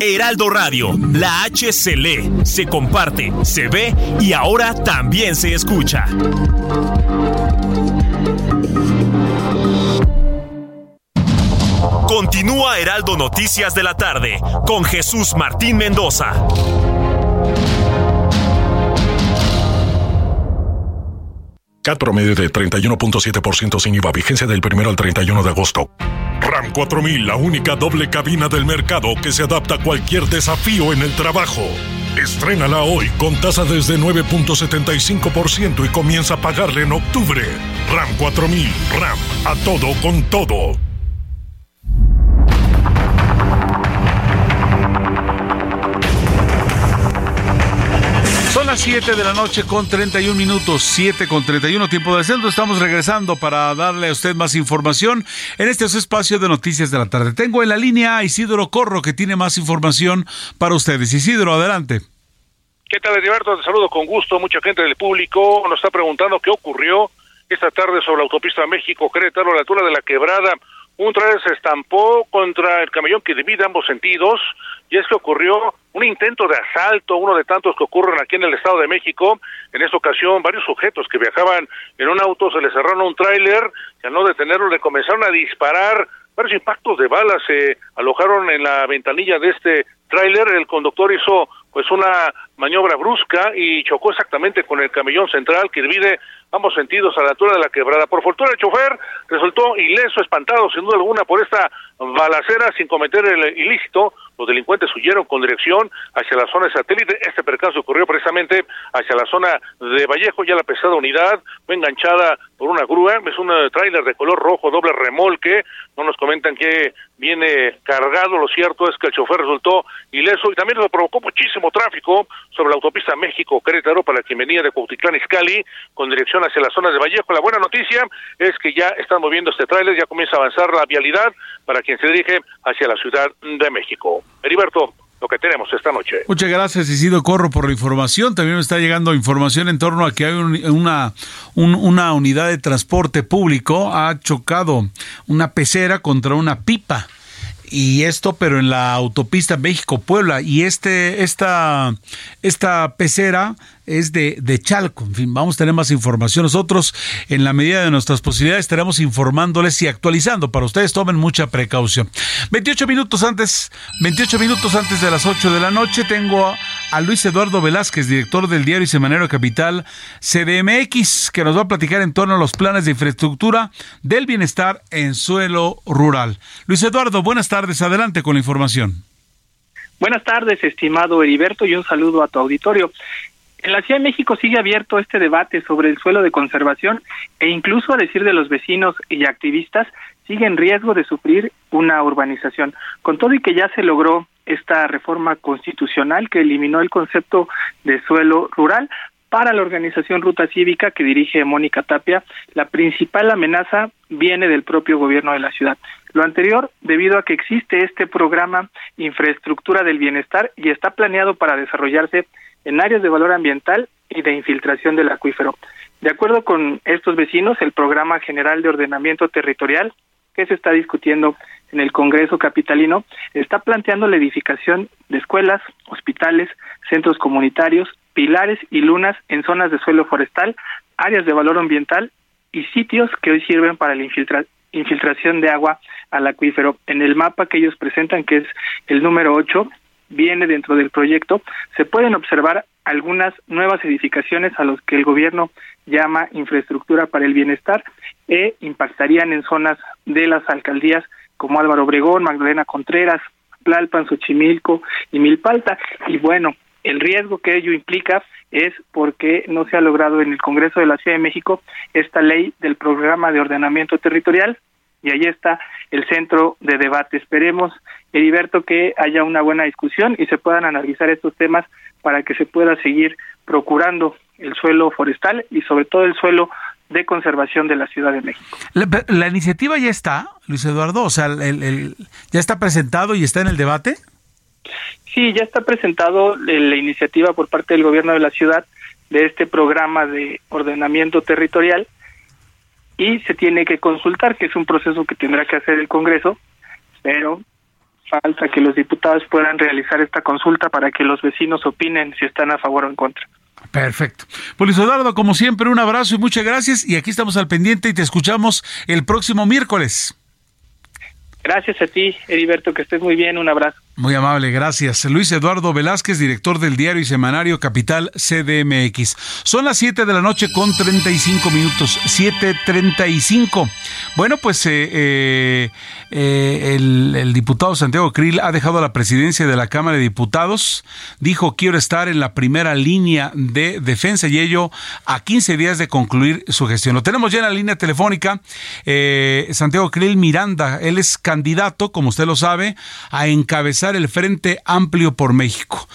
Heraldo Radio, la H se lee, se comparte, se ve y ahora también se escucha. Continúa Heraldo Noticias de la tarde con Jesús Martín Mendoza. CAT promedio de 31.7% sin IVA, vigencia del 1 al 31 de agosto. RAM 4000, la única doble cabina del mercado que se adapta a cualquier desafío en el trabajo. Estrénala hoy con tasa desde 9.75% y comienza a pagarle en octubre. RAM 4000, RAM, a todo con todo. Son las 7 de la noche con 31 minutos, 7 con 31 tiempo de centro. Estamos regresando para darle a usted más información en este espacio de noticias de la tarde. Tengo en la línea a Isidro Corro que tiene más información para ustedes. Isidro, adelante. ¿Qué tal, Edilberto? Te saludo con gusto. Mucha gente del público nos está preguntando qué ocurrió esta tarde sobre la autopista México-Querétaro, a la altura de la quebrada. Un trailer se estampó contra el camellón que divide ambos sentidos y es que ocurrió un intento de asalto, uno de tantos que ocurren aquí en el Estado de México. En esta ocasión, varios sujetos que viajaban en un auto se les cerraron un tráiler y al no detenerlo le comenzaron a disparar. Varios impactos de balas se alojaron en la ventanilla de este tráiler. El conductor hizo pues una maniobra brusca y chocó exactamente con el camellón central que divide ambos sentidos a la altura de la quebrada. Por fortuna el chofer resultó ileso, espantado sin duda alguna por esta balacera sin cometer el ilícito. Los delincuentes huyeron con dirección hacia la zona de satélite. Este percance ocurrió precisamente hacia la zona de Vallejo. Ya la pesada unidad fue enganchada por una grúa. Es un eh, tráiler de color rojo, doble remolque. No nos comentan que viene cargado. Lo cierto es que el chofer resultó ileso y también lo provocó muchísimo tráfico sobre la autopista México-Querétaro para quien venía de Cuautitlán Izcalli con dirección hacia la zona de Vallejo. La buena noticia es que ya están moviendo este tráiler, ya comienza a avanzar la vialidad para quien se dirige hacia la Ciudad de México. Heriberto, lo que tenemos esta noche. Muchas gracias, Isidro Corro, por la información. También me está llegando información en torno a que hay una, una unidad de transporte público ha chocado una pecera contra una pipa y esto pero en la autopista México Puebla y este esta esta pecera es de, de Chalco. En fin, vamos a tener más información. Nosotros, en la medida de nuestras posibilidades, estaremos informándoles y actualizando. Para ustedes, tomen mucha precaución. 28 minutos antes, 28 minutos antes de las 8 de la noche, tengo a, Luis Eduardo Velázquez, director del diario y Semanero Capital CDMX, que nos va a platicar en torno a los planes de infraestructura del bienestar en suelo rural. Luis Eduardo, buenas tardes. Adelante con la información. Buenas tardes, estimado Heriberto, y un saludo a tu auditorio. En la Ciudad de México sigue abierto este debate sobre el suelo de conservación e incluso a decir de los vecinos y activistas sigue en riesgo de sufrir una urbanización. Con todo y que ya se logró esta reforma constitucional que eliminó el concepto de suelo rural, para la organización Ruta Cívica que dirige Mónica Tapia, la principal amenaza viene del propio gobierno de la ciudad. Lo anterior debido a que existe este programa Infraestructura del Bienestar y está planeado para desarrollarse en áreas de valor ambiental y de infiltración del acuífero. De acuerdo con estos vecinos, el Programa General de Ordenamiento Territorial que se está discutiendo en el Congreso Capitalino está planteando la edificación de escuelas, hospitales, centros comunitarios, pilares y lunas en zonas de suelo forestal, áreas de valor ambiental y sitios que hoy sirven para la infiltración de agua al acuífero. En el mapa que ellos presentan, que es el número 8, viene dentro del proyecto, se pueden observar algunas nuevas edificaciones a los que el gobierno llama infraestructura para el bienestar e impactarían en zonas de las alcaldías como Álvaro Obregón, Magdalena Contreras, Tlalpan, Xochimilco y Milpalta. Y bueno, el riesgo que ello implica es porque no se ha logrado en el Congreso de la Ciudad de México esta ley del programa de ordenamiento territorial y ahí está el centro de debate. Esperemos, Heriberto, que haya una buena discusión y se puedan analizar estos temas para que se pueda seguir procurando el suelo forestal y sobre todo el suelo de conservación de la Ciudad de México. La, iniciativa ya está, Luis Eduardo, o sea, el, ya está presentado y está en el debate. Sí, ya está presentado la iniciativa por parte del gobierno de la ciudad de este programa de ordenamiento territorial y se tiene que consultar, que es un proceso que tendrá que hacer el Congreso, pero falta que los diputados puedan realizar esta consulta para que los vecinos opinen si están a favor o en contra. Perfecto. Pues Eduardo, como siempre, un abrazo y muchas gracias. Y aquí estamos al pendiente y te escuchamos el próximo miércoles. Gracias a ti, Heriberto, que estés muy bien. Un abrazo. Muy amable, gracias. Luis Eduardo Velázquez, director del diario y semanario Capital CDMX. Son las 7 de la noche con 35 minutos. 7.35. Bueno, pues eh, eh, eh, el, el, diputado Santiago Krill ha dejado la presidencia de la Cámara de Diputados. Dijo, quiero estar en la primera línea de defensa y ello a 15 días de concluir su gestión. Lo tenemos ya en la línea telefónica. Santiago Krill Miranda, él es candidato, como usted lo sabe, a encabezar el Frente Amplio por México.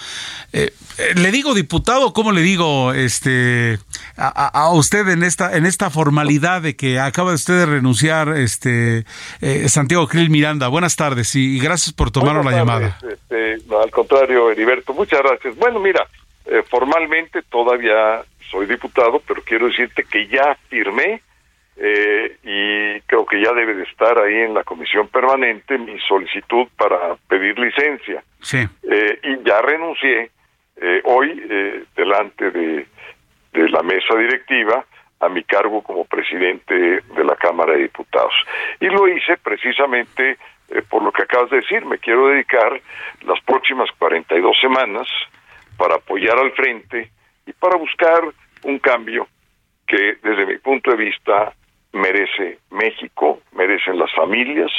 Eh, eh, le digo diputado, ¿cómo le digo este a, usted en esta en esta formalidad de que acaba usted de renunciar, este eh, Santiago Krill Miranda? Buenas tardes y, gracias por tomar la llamada. Este, al contrario, Heriberto, muchas gracias. Bueno, mira, formalmente todavía soy diputado, pero quiero decirte que ya firmé eh, y creo que ya debe de estar ahí en la comisión permanente mi solicitud para pedir licencia. Sí. Eh, y ya renuncié eh, hoy delante de, de la mesa directiva a mi cargo como presidente de la Cámara de Diputados. Y lo hice precisamente por lo que acabas de decir. Me quiero dedicar las próximas 42 semanas para apoyar al frente y para buscar un cambio que desde mi punto de vista merece México, merecen las familias,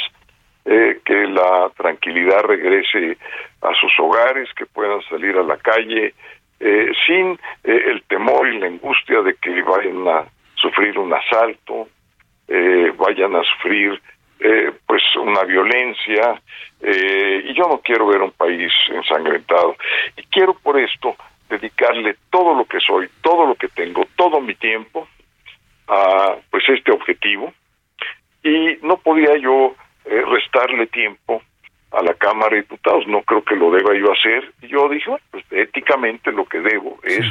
eh, que la tranquilidad regrese a sus hogares, que puedan salir a la calle eh, sin eh, el temor y la angustia de que vayan a sufrir un asalto, vayan a sufrir pues una violencia y yo no quiero ver un país ensangrentado. Y quiero por esto dedicarle todo lo que soy, todo lo que tengo, todo mi tiempo a pues este objetivo y no podía yo eh, restarle tiempo a la Cámara de Diputados, no creo que lo deba yo hacer. Y yo dije, bueno, pues éticamente lo que debo es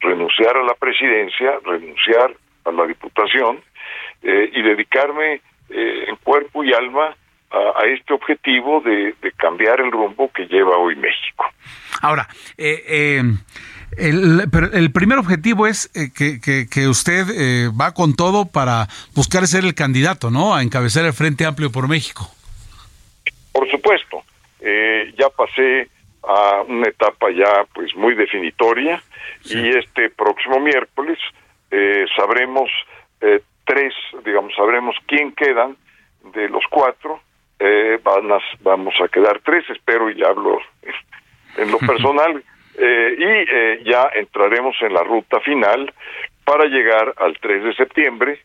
renunciar a la presidencia, renunciar a la diputación eh, y dedicarme eh, en cuerpo y alma a, a este objetivo de, de, cambiar el rumbo que lleva hoy México. Ahora, eh, el, el primer objetivo es eh, que, que, usted eh, va con todo para buscar ser el candidato, ¿no? A encabezar el Frente Amplio por México. Por supuesto. Eh, ya pasé a una etapa ya pues muy definitoria y este próximo miércoles sabremos tres, digamos, sabremos quién quedan de los cuatro. van vamos a quedar tres, espero y hablo *laughs* en lo *laughs* personal. Eh, y eh, ya entraremos en la ruta final para llegar al 3 de septiembre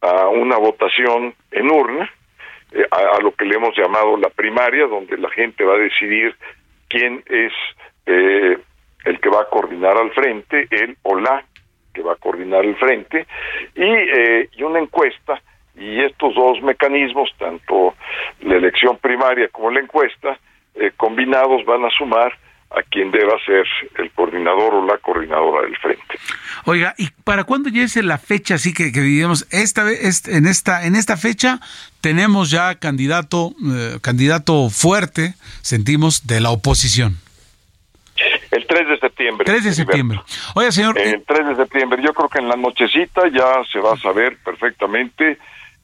a una votación en urna, eh, a, lo que le hemos llamado la primaria, donde la gente va a decidir quién es el que va a coordinar al frente, él o la que va a coordinar el frente, y, y una encuesta, y estos dos mecanismos, tanto la elección primaria como la encuesta, combinados van a sumar a quien deba ser el coordinador o la coordinadora del frente. Oiga, ¿y para cuándo llegue la fecha así que, que diríamos, esta vez, en esta, en esta fecha tenemos ya candidato, eh, candidato fuerte, sentimos, de la oposición? El 3 de septiembre. 3 de septiembre. Oiga, señor. El 3 de septiembre. Yo creo que en la nochecita ya se va a saber perfectamente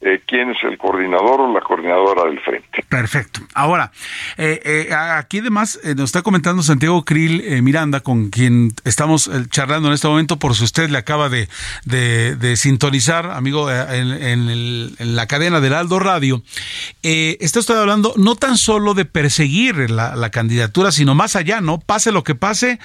eh, quién es el coordinador o la coordinadora del frente. Perfecto. Ahora, eh, eh, aquí además nos está comentando Santiago Krill Miranda, con quien estamos charlando en este momento, por si usted le acaba de, de, sintonizar, amigo, en, la cadena del Aldo Radio. está usted hablando no tan solo de perseguir la, la, candidatura, sino más allá, ¿no? Pase lo que pase,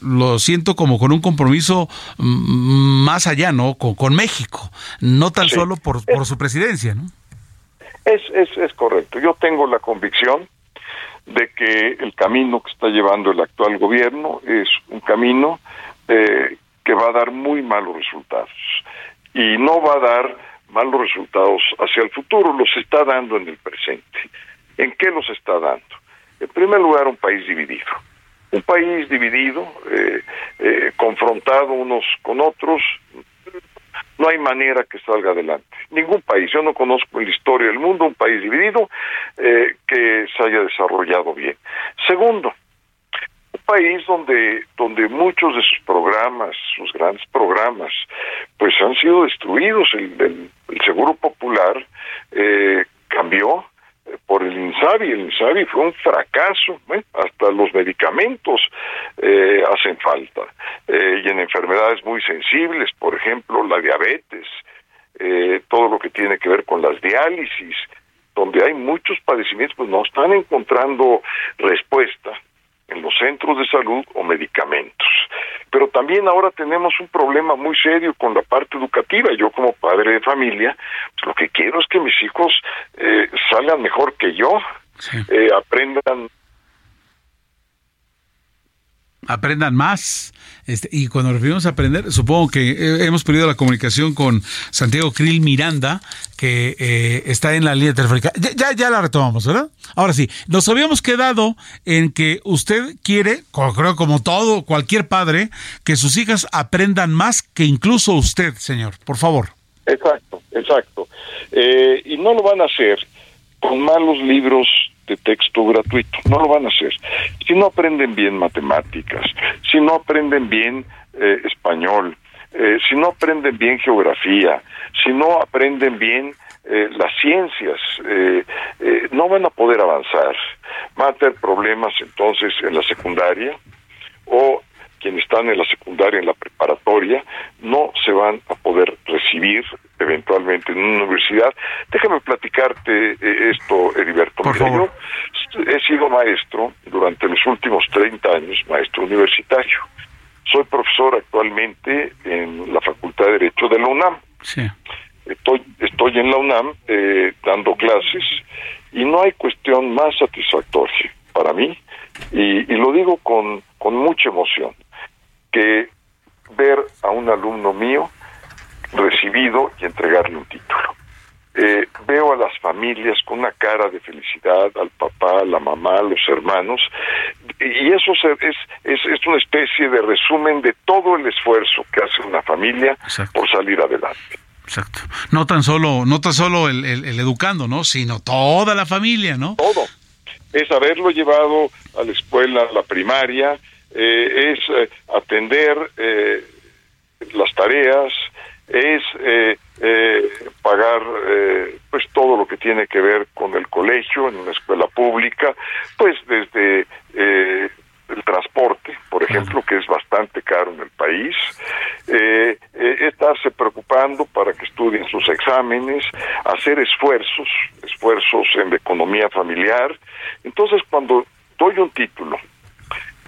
lo siento como con un compromiso mm, más allá, ¿no? Con, con México, no tan solo por por, su presidencia, ¿no? Es, es, es correcto. Yo tengo la convicción de que el camino que está llevando el actual gobierno es un camino eh, que va a dar muy malos resultados y no va a dar malos resultados hacia el futuro, los está dando en el presente. ¿En qué los está dando? En primer lugar, un país dividido. Un país dividido, eh, eh, confrontado unos con otros, no hay manera que salga adelante. Ningún país, yo no conozco en la historia del mundo un país dividido eh, que se haya desarrollado bien. Segundo, un país donde donde muchos de sus programas, sus grandes programas, pues han sido destruidos. El, Seguro Popular eh, cambió el INSABI. El INSABI fue un fracaso, ¿eh? hasta los medicamentos eh, hacen falta. Eh, y en enfermedades muy sensibles, por ejemplo, la diabetes, todo lo que tiene que ver con las diálisis, donde hay muchos padecimientos, pues no están encontrando respuesta en los centros de salud o medicamentos. Pero también ahora tenemos un problema muy serio con la parte educativa. Yo como padre de familia, pues lo que quiero es que mis hijos eh, salgan mejor que yo, eh, aprendan aprendan más. Este, y cuando referimos a aprender, supongo que eh, hemos perdido la comunicación con Santiago Krill Miranda, que eh, está en la línea telefónica. Ya, ya, la retomamos, ¿verdad? Ahora sí, nos habíamos quedado en que usted quiere, creo como todo, cualquier padre, que sus hijas aprendan más que incluso usted, señor. Por favor. Exacto. exacto. Eh, y no lo van a hacer con malos libros de texto gratuito, no lo van a hacer. Si no aprenden bien matemáticas, si no aprenden bien eh, español, eh, si no aprenden bien geografía, si no aprenden bien eh, las ciencias, no van a poder avanzar. Van a tener problemas entonces en la secundaria o quienes están en la secundaria, en la preparatoria, no se van a poder recibir eventualmente en una universidad. Déjame platicarte eh, esto, Heriberto. Por favor. Yo he sido maestro durante los últimos 30 años, maestro universitario. Soy profesor actualmente en la Facultad de Derecho de la UNAM. Sí. Estoy, estoy en la UNAM eh, dando clases y no hay cuestión más satisfactoria para mí, y, y lo digo con, con mucha emoción, que ver a un alumno mío recibido y entregarle un título. Eh, veo a las familias con una cara de felicidad, al papá, a la mamá, a los hermanos, y eso es, es, es una especie de resumen de todo el esfuerzo que hace una familia por salir adelante. Exacto. No tan solo, no tan solo el, el, educando, ¿no? Sino toda la familia, ¿no? Todo. Es haberlo llevado a la escuela, a la primaria, eh, es eh, atender eh, las tareas, es eh, pagar eh, pues todo lo que tiene que ver con el colegio en una escuela pública, pues desde eh, el transporte, por ejemplo, que es bastante caro en el país, eh, eh, estarse preocupando para que estudien sus exámenes, hacer esfuerzos, esfuerzos en la economía familiar. Entonces, cuando doy un título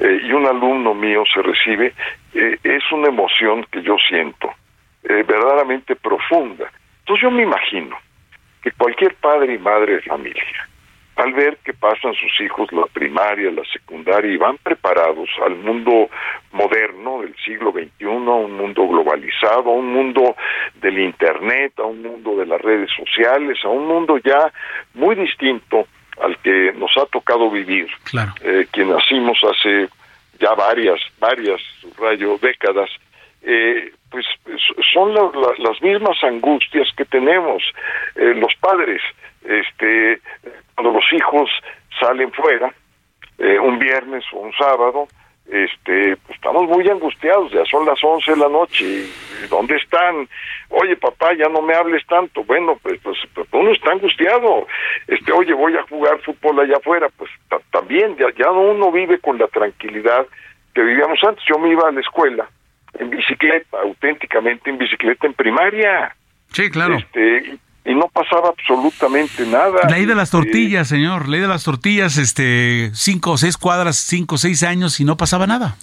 eh, y un alumno mío se recibe, eh, es una emoción que yo siento eh, verdaderamente profunda. Entonces yo me imagino que cualquier padre y madre de familia, al ver que pasan sus hijos la primaria, la secundaria y van preparados al mundo moderno del siglo XXI, a un mundo globalizado, a un mundo del Internet, a un mundo de las redes sociales, a un mundo ya muy distinto al que nos ha tocado vivir, claro. eh, que nacimos hace ya varias, varias, subrayo, décadas, eh, pues son la, la, las mismas angustias que tenemos eh, los padres este cuando los hijos salen fuera un viernes o un sábado este pues estamos muy angustiados ya son las once de la noche dónde están oye papá ya no me hables tanto. Bueno pues, pues, pues uno está angustiado. Este oye voy a jugar fútbol allá afuera. Pues también ya ya uno vive con la tranquilidad que vivíamos antes. Yo me iba a la escuela en bicicleta, auténticamente en bicicleta en primaria. Sí, claro. Este, y no pasaba absolutamente nada. Ley de las tortillas, señor, ley de las tortillas, este, cinco o seis cuadras, cinco o seis años y no pasaba nada.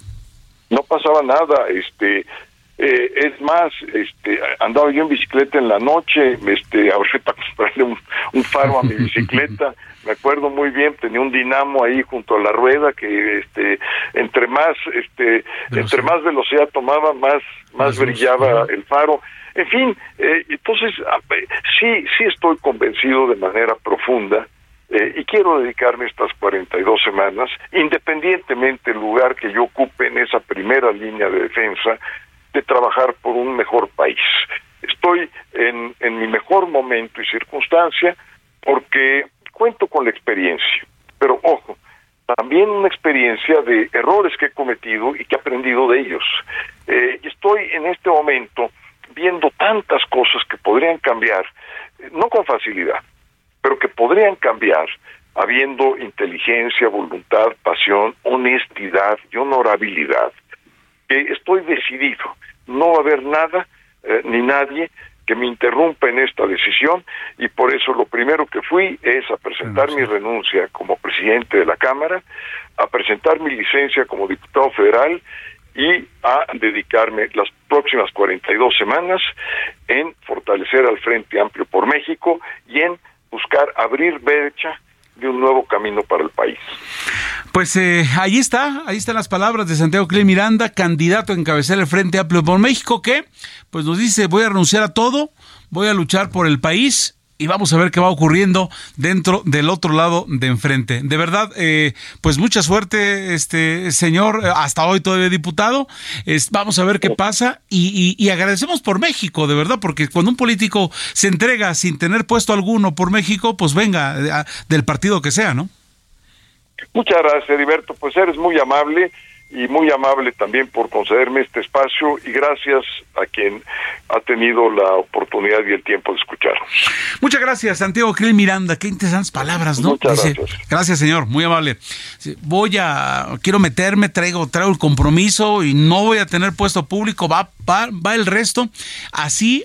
No pasaba nada, este, eh, es más, este, andaba yo en bicicleta en la noche, este, ahorita para comprarle un, un faro a mi *laughs* bicicleta, me acuerdo muy bien, tenía un dinamo ahí junto a la rueda que, este, entre más, este, entre más velocidad tomaba, más, más brillaba el faro. En fin, eh, entonces sí, sí estoy convencido de manera profunda eh, y quiero dedicarme estas 42 semanas, independientemente del lugar que yo ocupe en esa primera línea de defensa, de trabajar por un mejor país. Estoy en, mi mejor momento y circunstancia porque cuento con la experiencia, pero ojo, también una experiencia de errores que he cometido y que he aprendido de ellos. Eh, estoy en este momento viendo tantas cosas que podrían cambiar, no con facilidad, pero que podrían cambiar habiendo inteligencia, voluntad, pasión, honestidad y honorabilidad, que estoy decidido, no va a haber nada eh, ni nadie que me interrumpa en esta decisión y por eso lo primero que fui es a presentar mi renuncia como presidente de la Cámara, a presentar mi licencia como diputado federal y a dedicarme las próximas 42 semanas en fortalecer al Frente Amplio por México y en buscar abrir brecha de un nuevo camino para el país. Pues eh, ahí está, ahí están las palabras de Santiago Clé Miranda, candidato a encabezar el Frente Amplio por México, que pues nos dice voy a renunciar a todo, voy a luchar por el país y vamos a ver qué va ocurriendo dentro del otro lado de enfrente. De verdad, eh, pues mucha suerte, este señor, hasta hoy todavía diputado. vamos a ver qué pasa y, y, agradecemos por México, de verdad, porque cuando un político se entrega sin tener puesto alguno por México, pues venga del partido que sea, ¿no? Muchas gracias, Heriberto. Pues eres muy amable y muy amable también por concederme este espacio y gracias a quien ha tenido la oportunidad y el tiempo de escuchar. Muchas gracias, Santiago Krill Miranda. Qué interesantes palabras, ¿no? Muchas gracias. Gracias, señor. Muy amable. Voy a, quiero meterme, traigo, traigo el compromiso y no voy a tener puesto público. Va, va, va el resto. Así,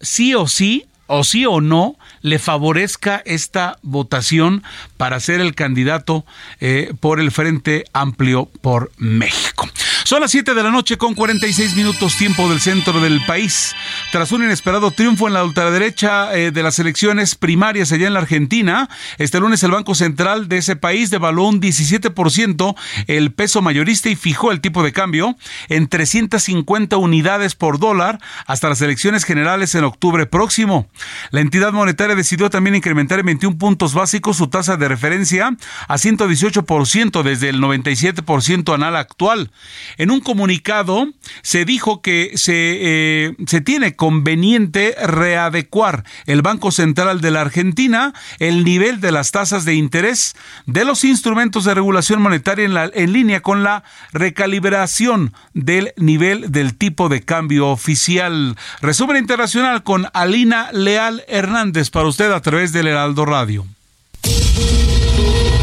sí o sí, o sí o no, le favorezca esta votación para ser el candidato eh, por el Frente Amplio por México. Son las 7 de la noche con 46 minutos tiempo del centro del país. Tras un inesperado triunfo en la ultraderecha eh, de las elecciones primarias allá en la Argentina, este lunes el Banco Central de ese país devaluó un 17% el peso mayorista y fijó el tipo de cambio en 350 unidades por dólar hasta las elecciones generales en octubre próximo. La entidad monetaria decidió también incrementar en 21 puntos básicos su tasa de referencia a 118% desde el 97% anual actual. En un comunicado se dijo que se, eh, se tiene conveniente readecuar el Banco Central de la Argentina el nivel de las tasas de interés de los instrumentos de regulación monetaria en, la, en línea con la recalibración del nivel del tipo de cambio oficial. Resumen internacional con Alina Leal Hernández para usted a través del Heraldo Radio.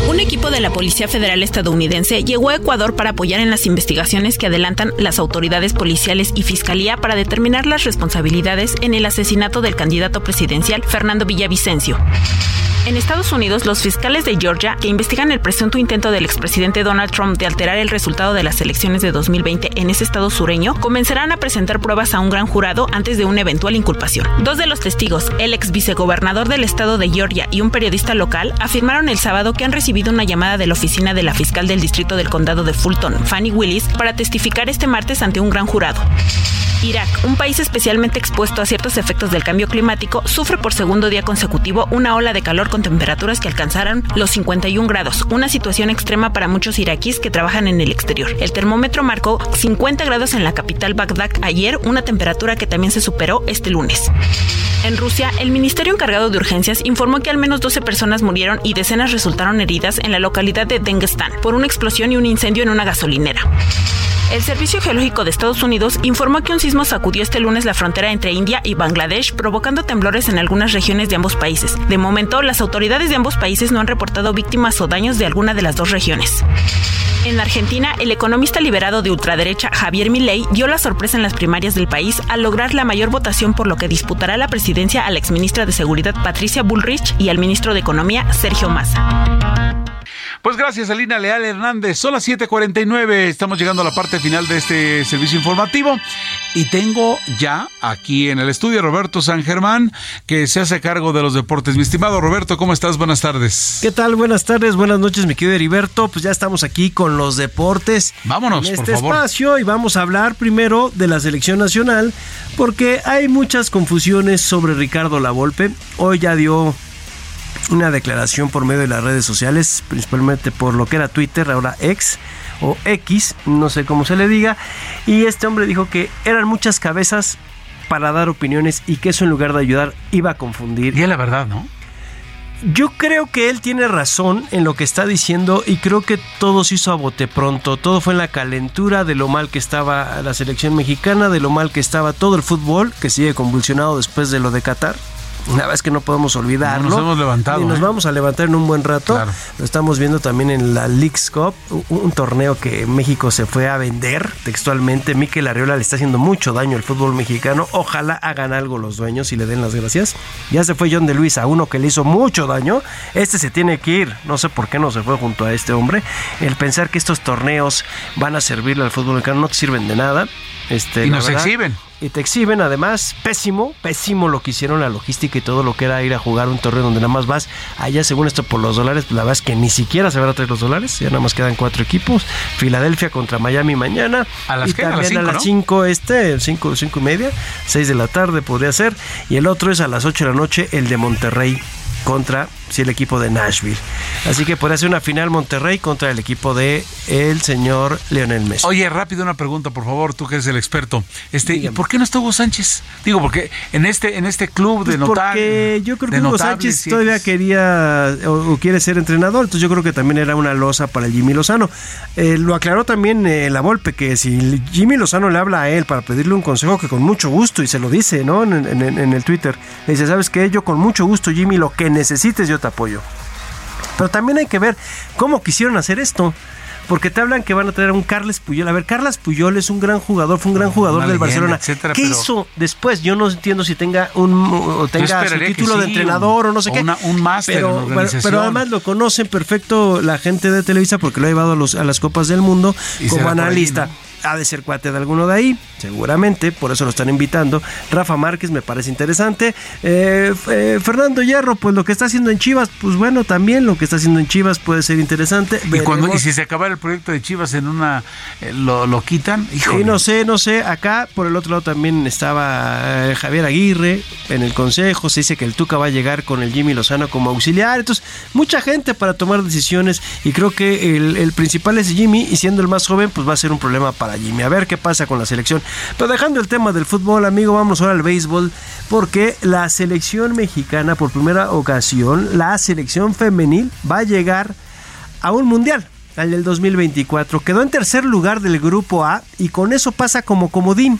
Un equipo de la Policía Federal estadounidense llegó a Ecuador para apoyar en las investigaciones que adelantan las autoridades policiales y fiscalía para determinar las responsabilidades en el asesinato del candidato presidencial Fernando Villavicencio. En Estados Unidos, los fiscales de Georgia, que investigan el presunto intento del expresidente Donald Trump de alterar el resultado de las elecciones de 2020 en ese estado sureño, comenzarán a presentar pruebas a un gran jurado antes de una eventual inculpación. Dos de los testigos, el ex vicegobernador del estado de Georgia y un periodista local, afirmaron el sábado que han recibido una llamada de la oficina de la fiscal del distrito del condado de Fulton, Fanny Willis, para testificar este martes ante un gran jurado. Irak, un país especialmente expuesto a ciertos efectos del cambio climático, sufre por segundo día consecutivo una ola de calor con temperaturas que alcanzaron los 51 grados, una situación extrema para muchos iraquíes que trabajan en el exterior. El termómetro marcó 50 grados en la capital Bagdad ayer, una temperatura que también se superó este lunes. En Rusia, el Ministerio encargado de urgencias informó que al menos 12 personas murieron y decenas resultaron heridas en la localidad de Dengestan por una explosión y un incendio en una gasolinera. El Servicio Geológico de Estados Unidos informó que un sismo sacudió este lunes la frontera entre India y Bangladesh, provocando temblores en algunas regiones de ambos países. De momento, las autoridades de ambos países no han reportado víctimas o daños de alguna de las dos regiones. En Argentina, el economista liberado de ultraderecha Javier Milei dio la sorpresa en las primarias del país al lograr la mayor votación por lo que disputará la presidencia a la exministra de Seguridad Patricia Bullrich y al ministro de Economía Sergio Massa. Pues gracias, Alina Leal Hernández. Son las 7:49. Estamos llegando a la parte final de este servicio informativo. Y tengo ya aquí en el estudio Roberto San Germán, que se hace cargo de los deportes. Mi estimado Roberto, ¿cómo estás? Buenas tardes. ¿Qué tal? Buenas tardes, buenas noches, mi querido Heriberto. Pues ya estamos aquí con los deportes. Vámonos, en por este favor. espacio y vamos a hablar primero de la selección nacional, porque hay muchas confusiones sobre Ricardo Lavolpe. Hoy ya dio una declaración por medio de las redes sociales, principalmente por lo que era Twitter, ahora X o X, no sé cómo se le diga, y este hombre dijo que eran muchas cabezas para dar opiniones y que eso en lugar de ayudar iba a confundir. Y es la verdad, ¿no? Yo creo que él tiene razón en lo que está diciendo y creo que todo se hizo a bote pronto. Todo fue en la calentura de lo mal que estaba la selección mexicana, de lo mal que estaba todo el fútbol, que sigue convulsionado después de lo de Qatar. Una vez que no podemos olvidarlo. No nos hemos levantado. Y nos ¿eh? vamos a levantar en un buen rato. Claro. Lo estamos viendo también en la Leagues Cup, un, torneo que México se fue a vender textualmente. Mikel Arriola le está haciendo mucho daño al fútbol mexicano. Ojalá hagan algo los dueños y le den las gracias. Ya se fue John de Luis a uno que le hizo mucho daño. Este se tiene que ir. No sé por qué no se fue junto a este hombre. El pensar que estos torneos van a servirle al fútbol mexicano no te sirven de nada. Este, Y nos verdad, exhiben. Y te exhiben además, pésimo, pésimo lo que hicieron la logística y todo lo que era ir a jugar un torneo donde nada más vas. Allá según esto por los dólares, pues la verdad es que ni siquiera se van a traer los dólares, ya nada más quedan cuatro equipos, Filadelfia contra Miami mañana, a las y qué? a las también cinco, a las ¿no? 5 este, 5 cinco y media, 6 de la tarde podría ser, y el otro es a las 8 de la noche el de Monterrey contra sí, el equipo de Nashville. Así que podría ser una final Monterrey contra el equipo de el señor Leonel Messi. Oye, rápido una pregunta, por favor, tú que eres el experto. Este, ¿y ¿por qué no está Hugo Sánchez? Digo, porque en este en este club de Pues notables, porque yo creo que Hugo Sánchez todavía quería o, o quiere ser entrenador, entonces yo creo que también era una losa para el Jimmy Lozano. Eh, lo aclaró también eh, la Volpe, que si Jimmy Lozano le habla a él para pedirle un consejo, que con mucho gusto, y se lo dice, ¿no? En, en- en- en el Twitter, le dice, ¿sabes qué? Yo con mucho gusto, Jimmy, lo que necesites yo te apoyo. Pero también hay que ver cómo quisieron hacer esto. Porque te hablan que van a traer a un Carles Puyol. A ver, Carles Puyol es un gran jugador, fue un gran jugador Una del leyenda, Barcelona. etcétera, ¿Qué hizo después? Yo no entiendo si tenga un o tenga su título de entrenador o no sé qué. una- un máster en pero, pero, además lo conocen perfecto la gente de Televisa porque lo ha llevado a, los, a las Copas del Mundo Y como ahí, analista. Ha de ser cuate de alguno de ahí, seguramente, por eso lo están invitando. Rafa Márquez me parece interesante. Eh, eh, Fernando Hierro, pues lo que está haciendo en Chivas, pues bueno, también lo que está haciendo en Chivas puede ser interesante. Y, cuando, y Veremos. si se acabara el proyecto de Chivas en una. eh, lo, lo quitan, hijo. Sí, no sé, no sé. Acá, por el otro lado, también estaba Javier Aguirre en el consejo. Se dice que el Tuca va a llegar con el Jimmy Lozano como auxiliar. Entonces, mucha gente para tomar decisiones. Y creo que el, el principal es Jimmy. Y siendo el más joven, pues va a ser un problema para Jimmy. A ver qué pasa con la selección. Pero dejando el tema del fútbol, amigo, vamos ahora al béisbol. Porque la selección mexicana, por primera ocasión, la selección femenil va a llegar a un mundial, al del 2024. Quedó en tercer lugar del grupo A y con eso pasa como comodín.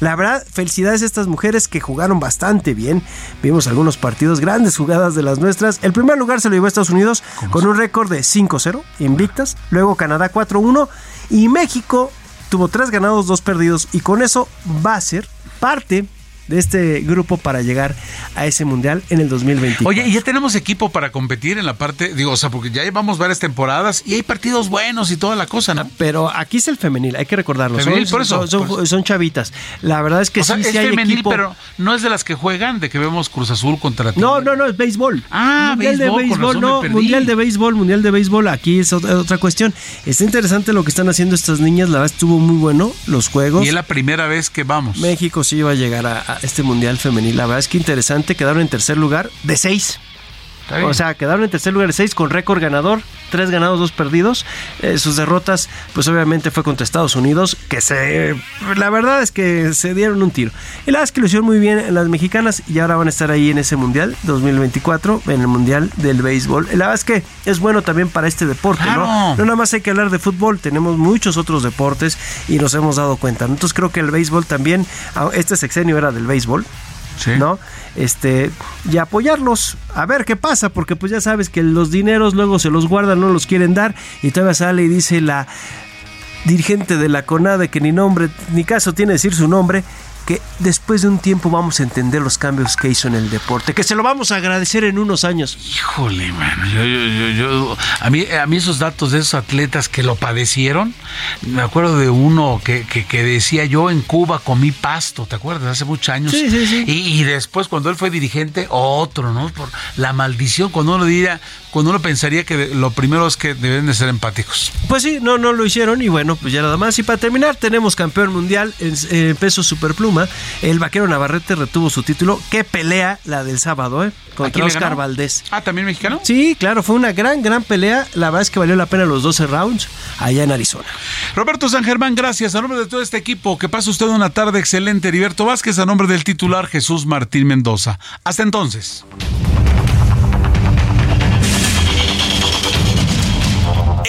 La verdad, felicidades a estas mujeres que jugaron bastante bien. Vimos algunos partidos, grandes jugadas de las nuestras. El primer lugar se lo llevó a Estados Unidos con un récord de 5-0, invictas. Luego Canadá 4-1 y México tuvo 3 ganados, 2 perdidos. Y con eso va a ser parte de este grupo para llegar a ese mundial en el 2024. Oye, y ya tenemos equipo para competir en la parte, digo, o sea, porque ya llevamos varias temporadas y hay partidos buenos y toda la cosa, ¿no? Pero aquí es el femenil, hay que recordarlo. Femenil, son, por eso, son- son- por eso. son chavitas. La verdad es que o sea, sí, es sí hay femenil, equipo. pero no es de las que juegan, de que vemos Cruz Azul contra. No, no, no, es béisbol. Ah, mundial béisbol, de béisbol, no, mundial de béisbol, mundial de béisbol. Aquí es otra, cuestión. Está interesante lo que están haciendo estas niñas. La verdad estuvo muy bueno los juegos. Y es la primera vez que vamos. México sí iba a llegar a, a este mundial femenil. La verdad es que interesante. Quedaron en tercer lugar de seis. O sea, quedaron en tercer lugar de seis con récord ganador, tres ganados, dos perdidos. Eh, sus derrotas, pues obviamente fue contra Estados Unidos, que se, la verdad es que se dieron un tiro. Y la verdad es que lo hicieron muy bien en las mexicanas y ahora van a estar ahí en ese mundial 2024, en el mundial del béisbol. La verdad es que es bueno también para este deporte, Claro. ¿no? No nada más hay que hablar de fútbol, tenemos muchos otros deportes y nos hemos dado cuenta. Entonces creo que el béisbol también, este sexenio era del béisbol. ¿No? Este, y apoyarlos, a ver qué pasa, porque pues ya sabes que los dineros luego se los guardan, no los quieren dar, y todavía sale y dice la dirigente de la CONADE, que ni nombre, ni caso tiene decir su nombre, que después de un tiempo vamos a entender los cambios que hizo en el deporte, que se lo vamos a agradecer en unos años. Híjole, mano, yo, yo, yo, yo- a mí, a mí esos datos de esos atletas que lo padecieron, me acuerdo de uno que, que, que decía yo en Cuba comí pasto, ¿te acuerdas? Hace muchos años. Sí, sí, sí. Y, y después cuando él fue dirigente, otro, ¿no? Por la maldición, cuando uno diría, cuando uno pensaría que lo primero es que deben de ser empáticos. Pues sí, no, no lo hicieron y bueno, pues ya nada más. Y para terminar, tenemos campeón mundial en, en peso El vaquero Navarrete retuvo su título. Qué pelea la del sábado, ¿eh? ¿A Contra Oscar? Valdés. Ah, ¿también mexicano? Sí, claro, fue una gran, gran pelea. La verdad es que valió la pena los 12 rounds allá en Arizona. Roberto San Germán, gracias. A nombre de todo este equipo, que pase usted una tarde excelente. Heriberto Vázquez, a nombre del titular Jesús Martín Mendoza. Hasta entonces.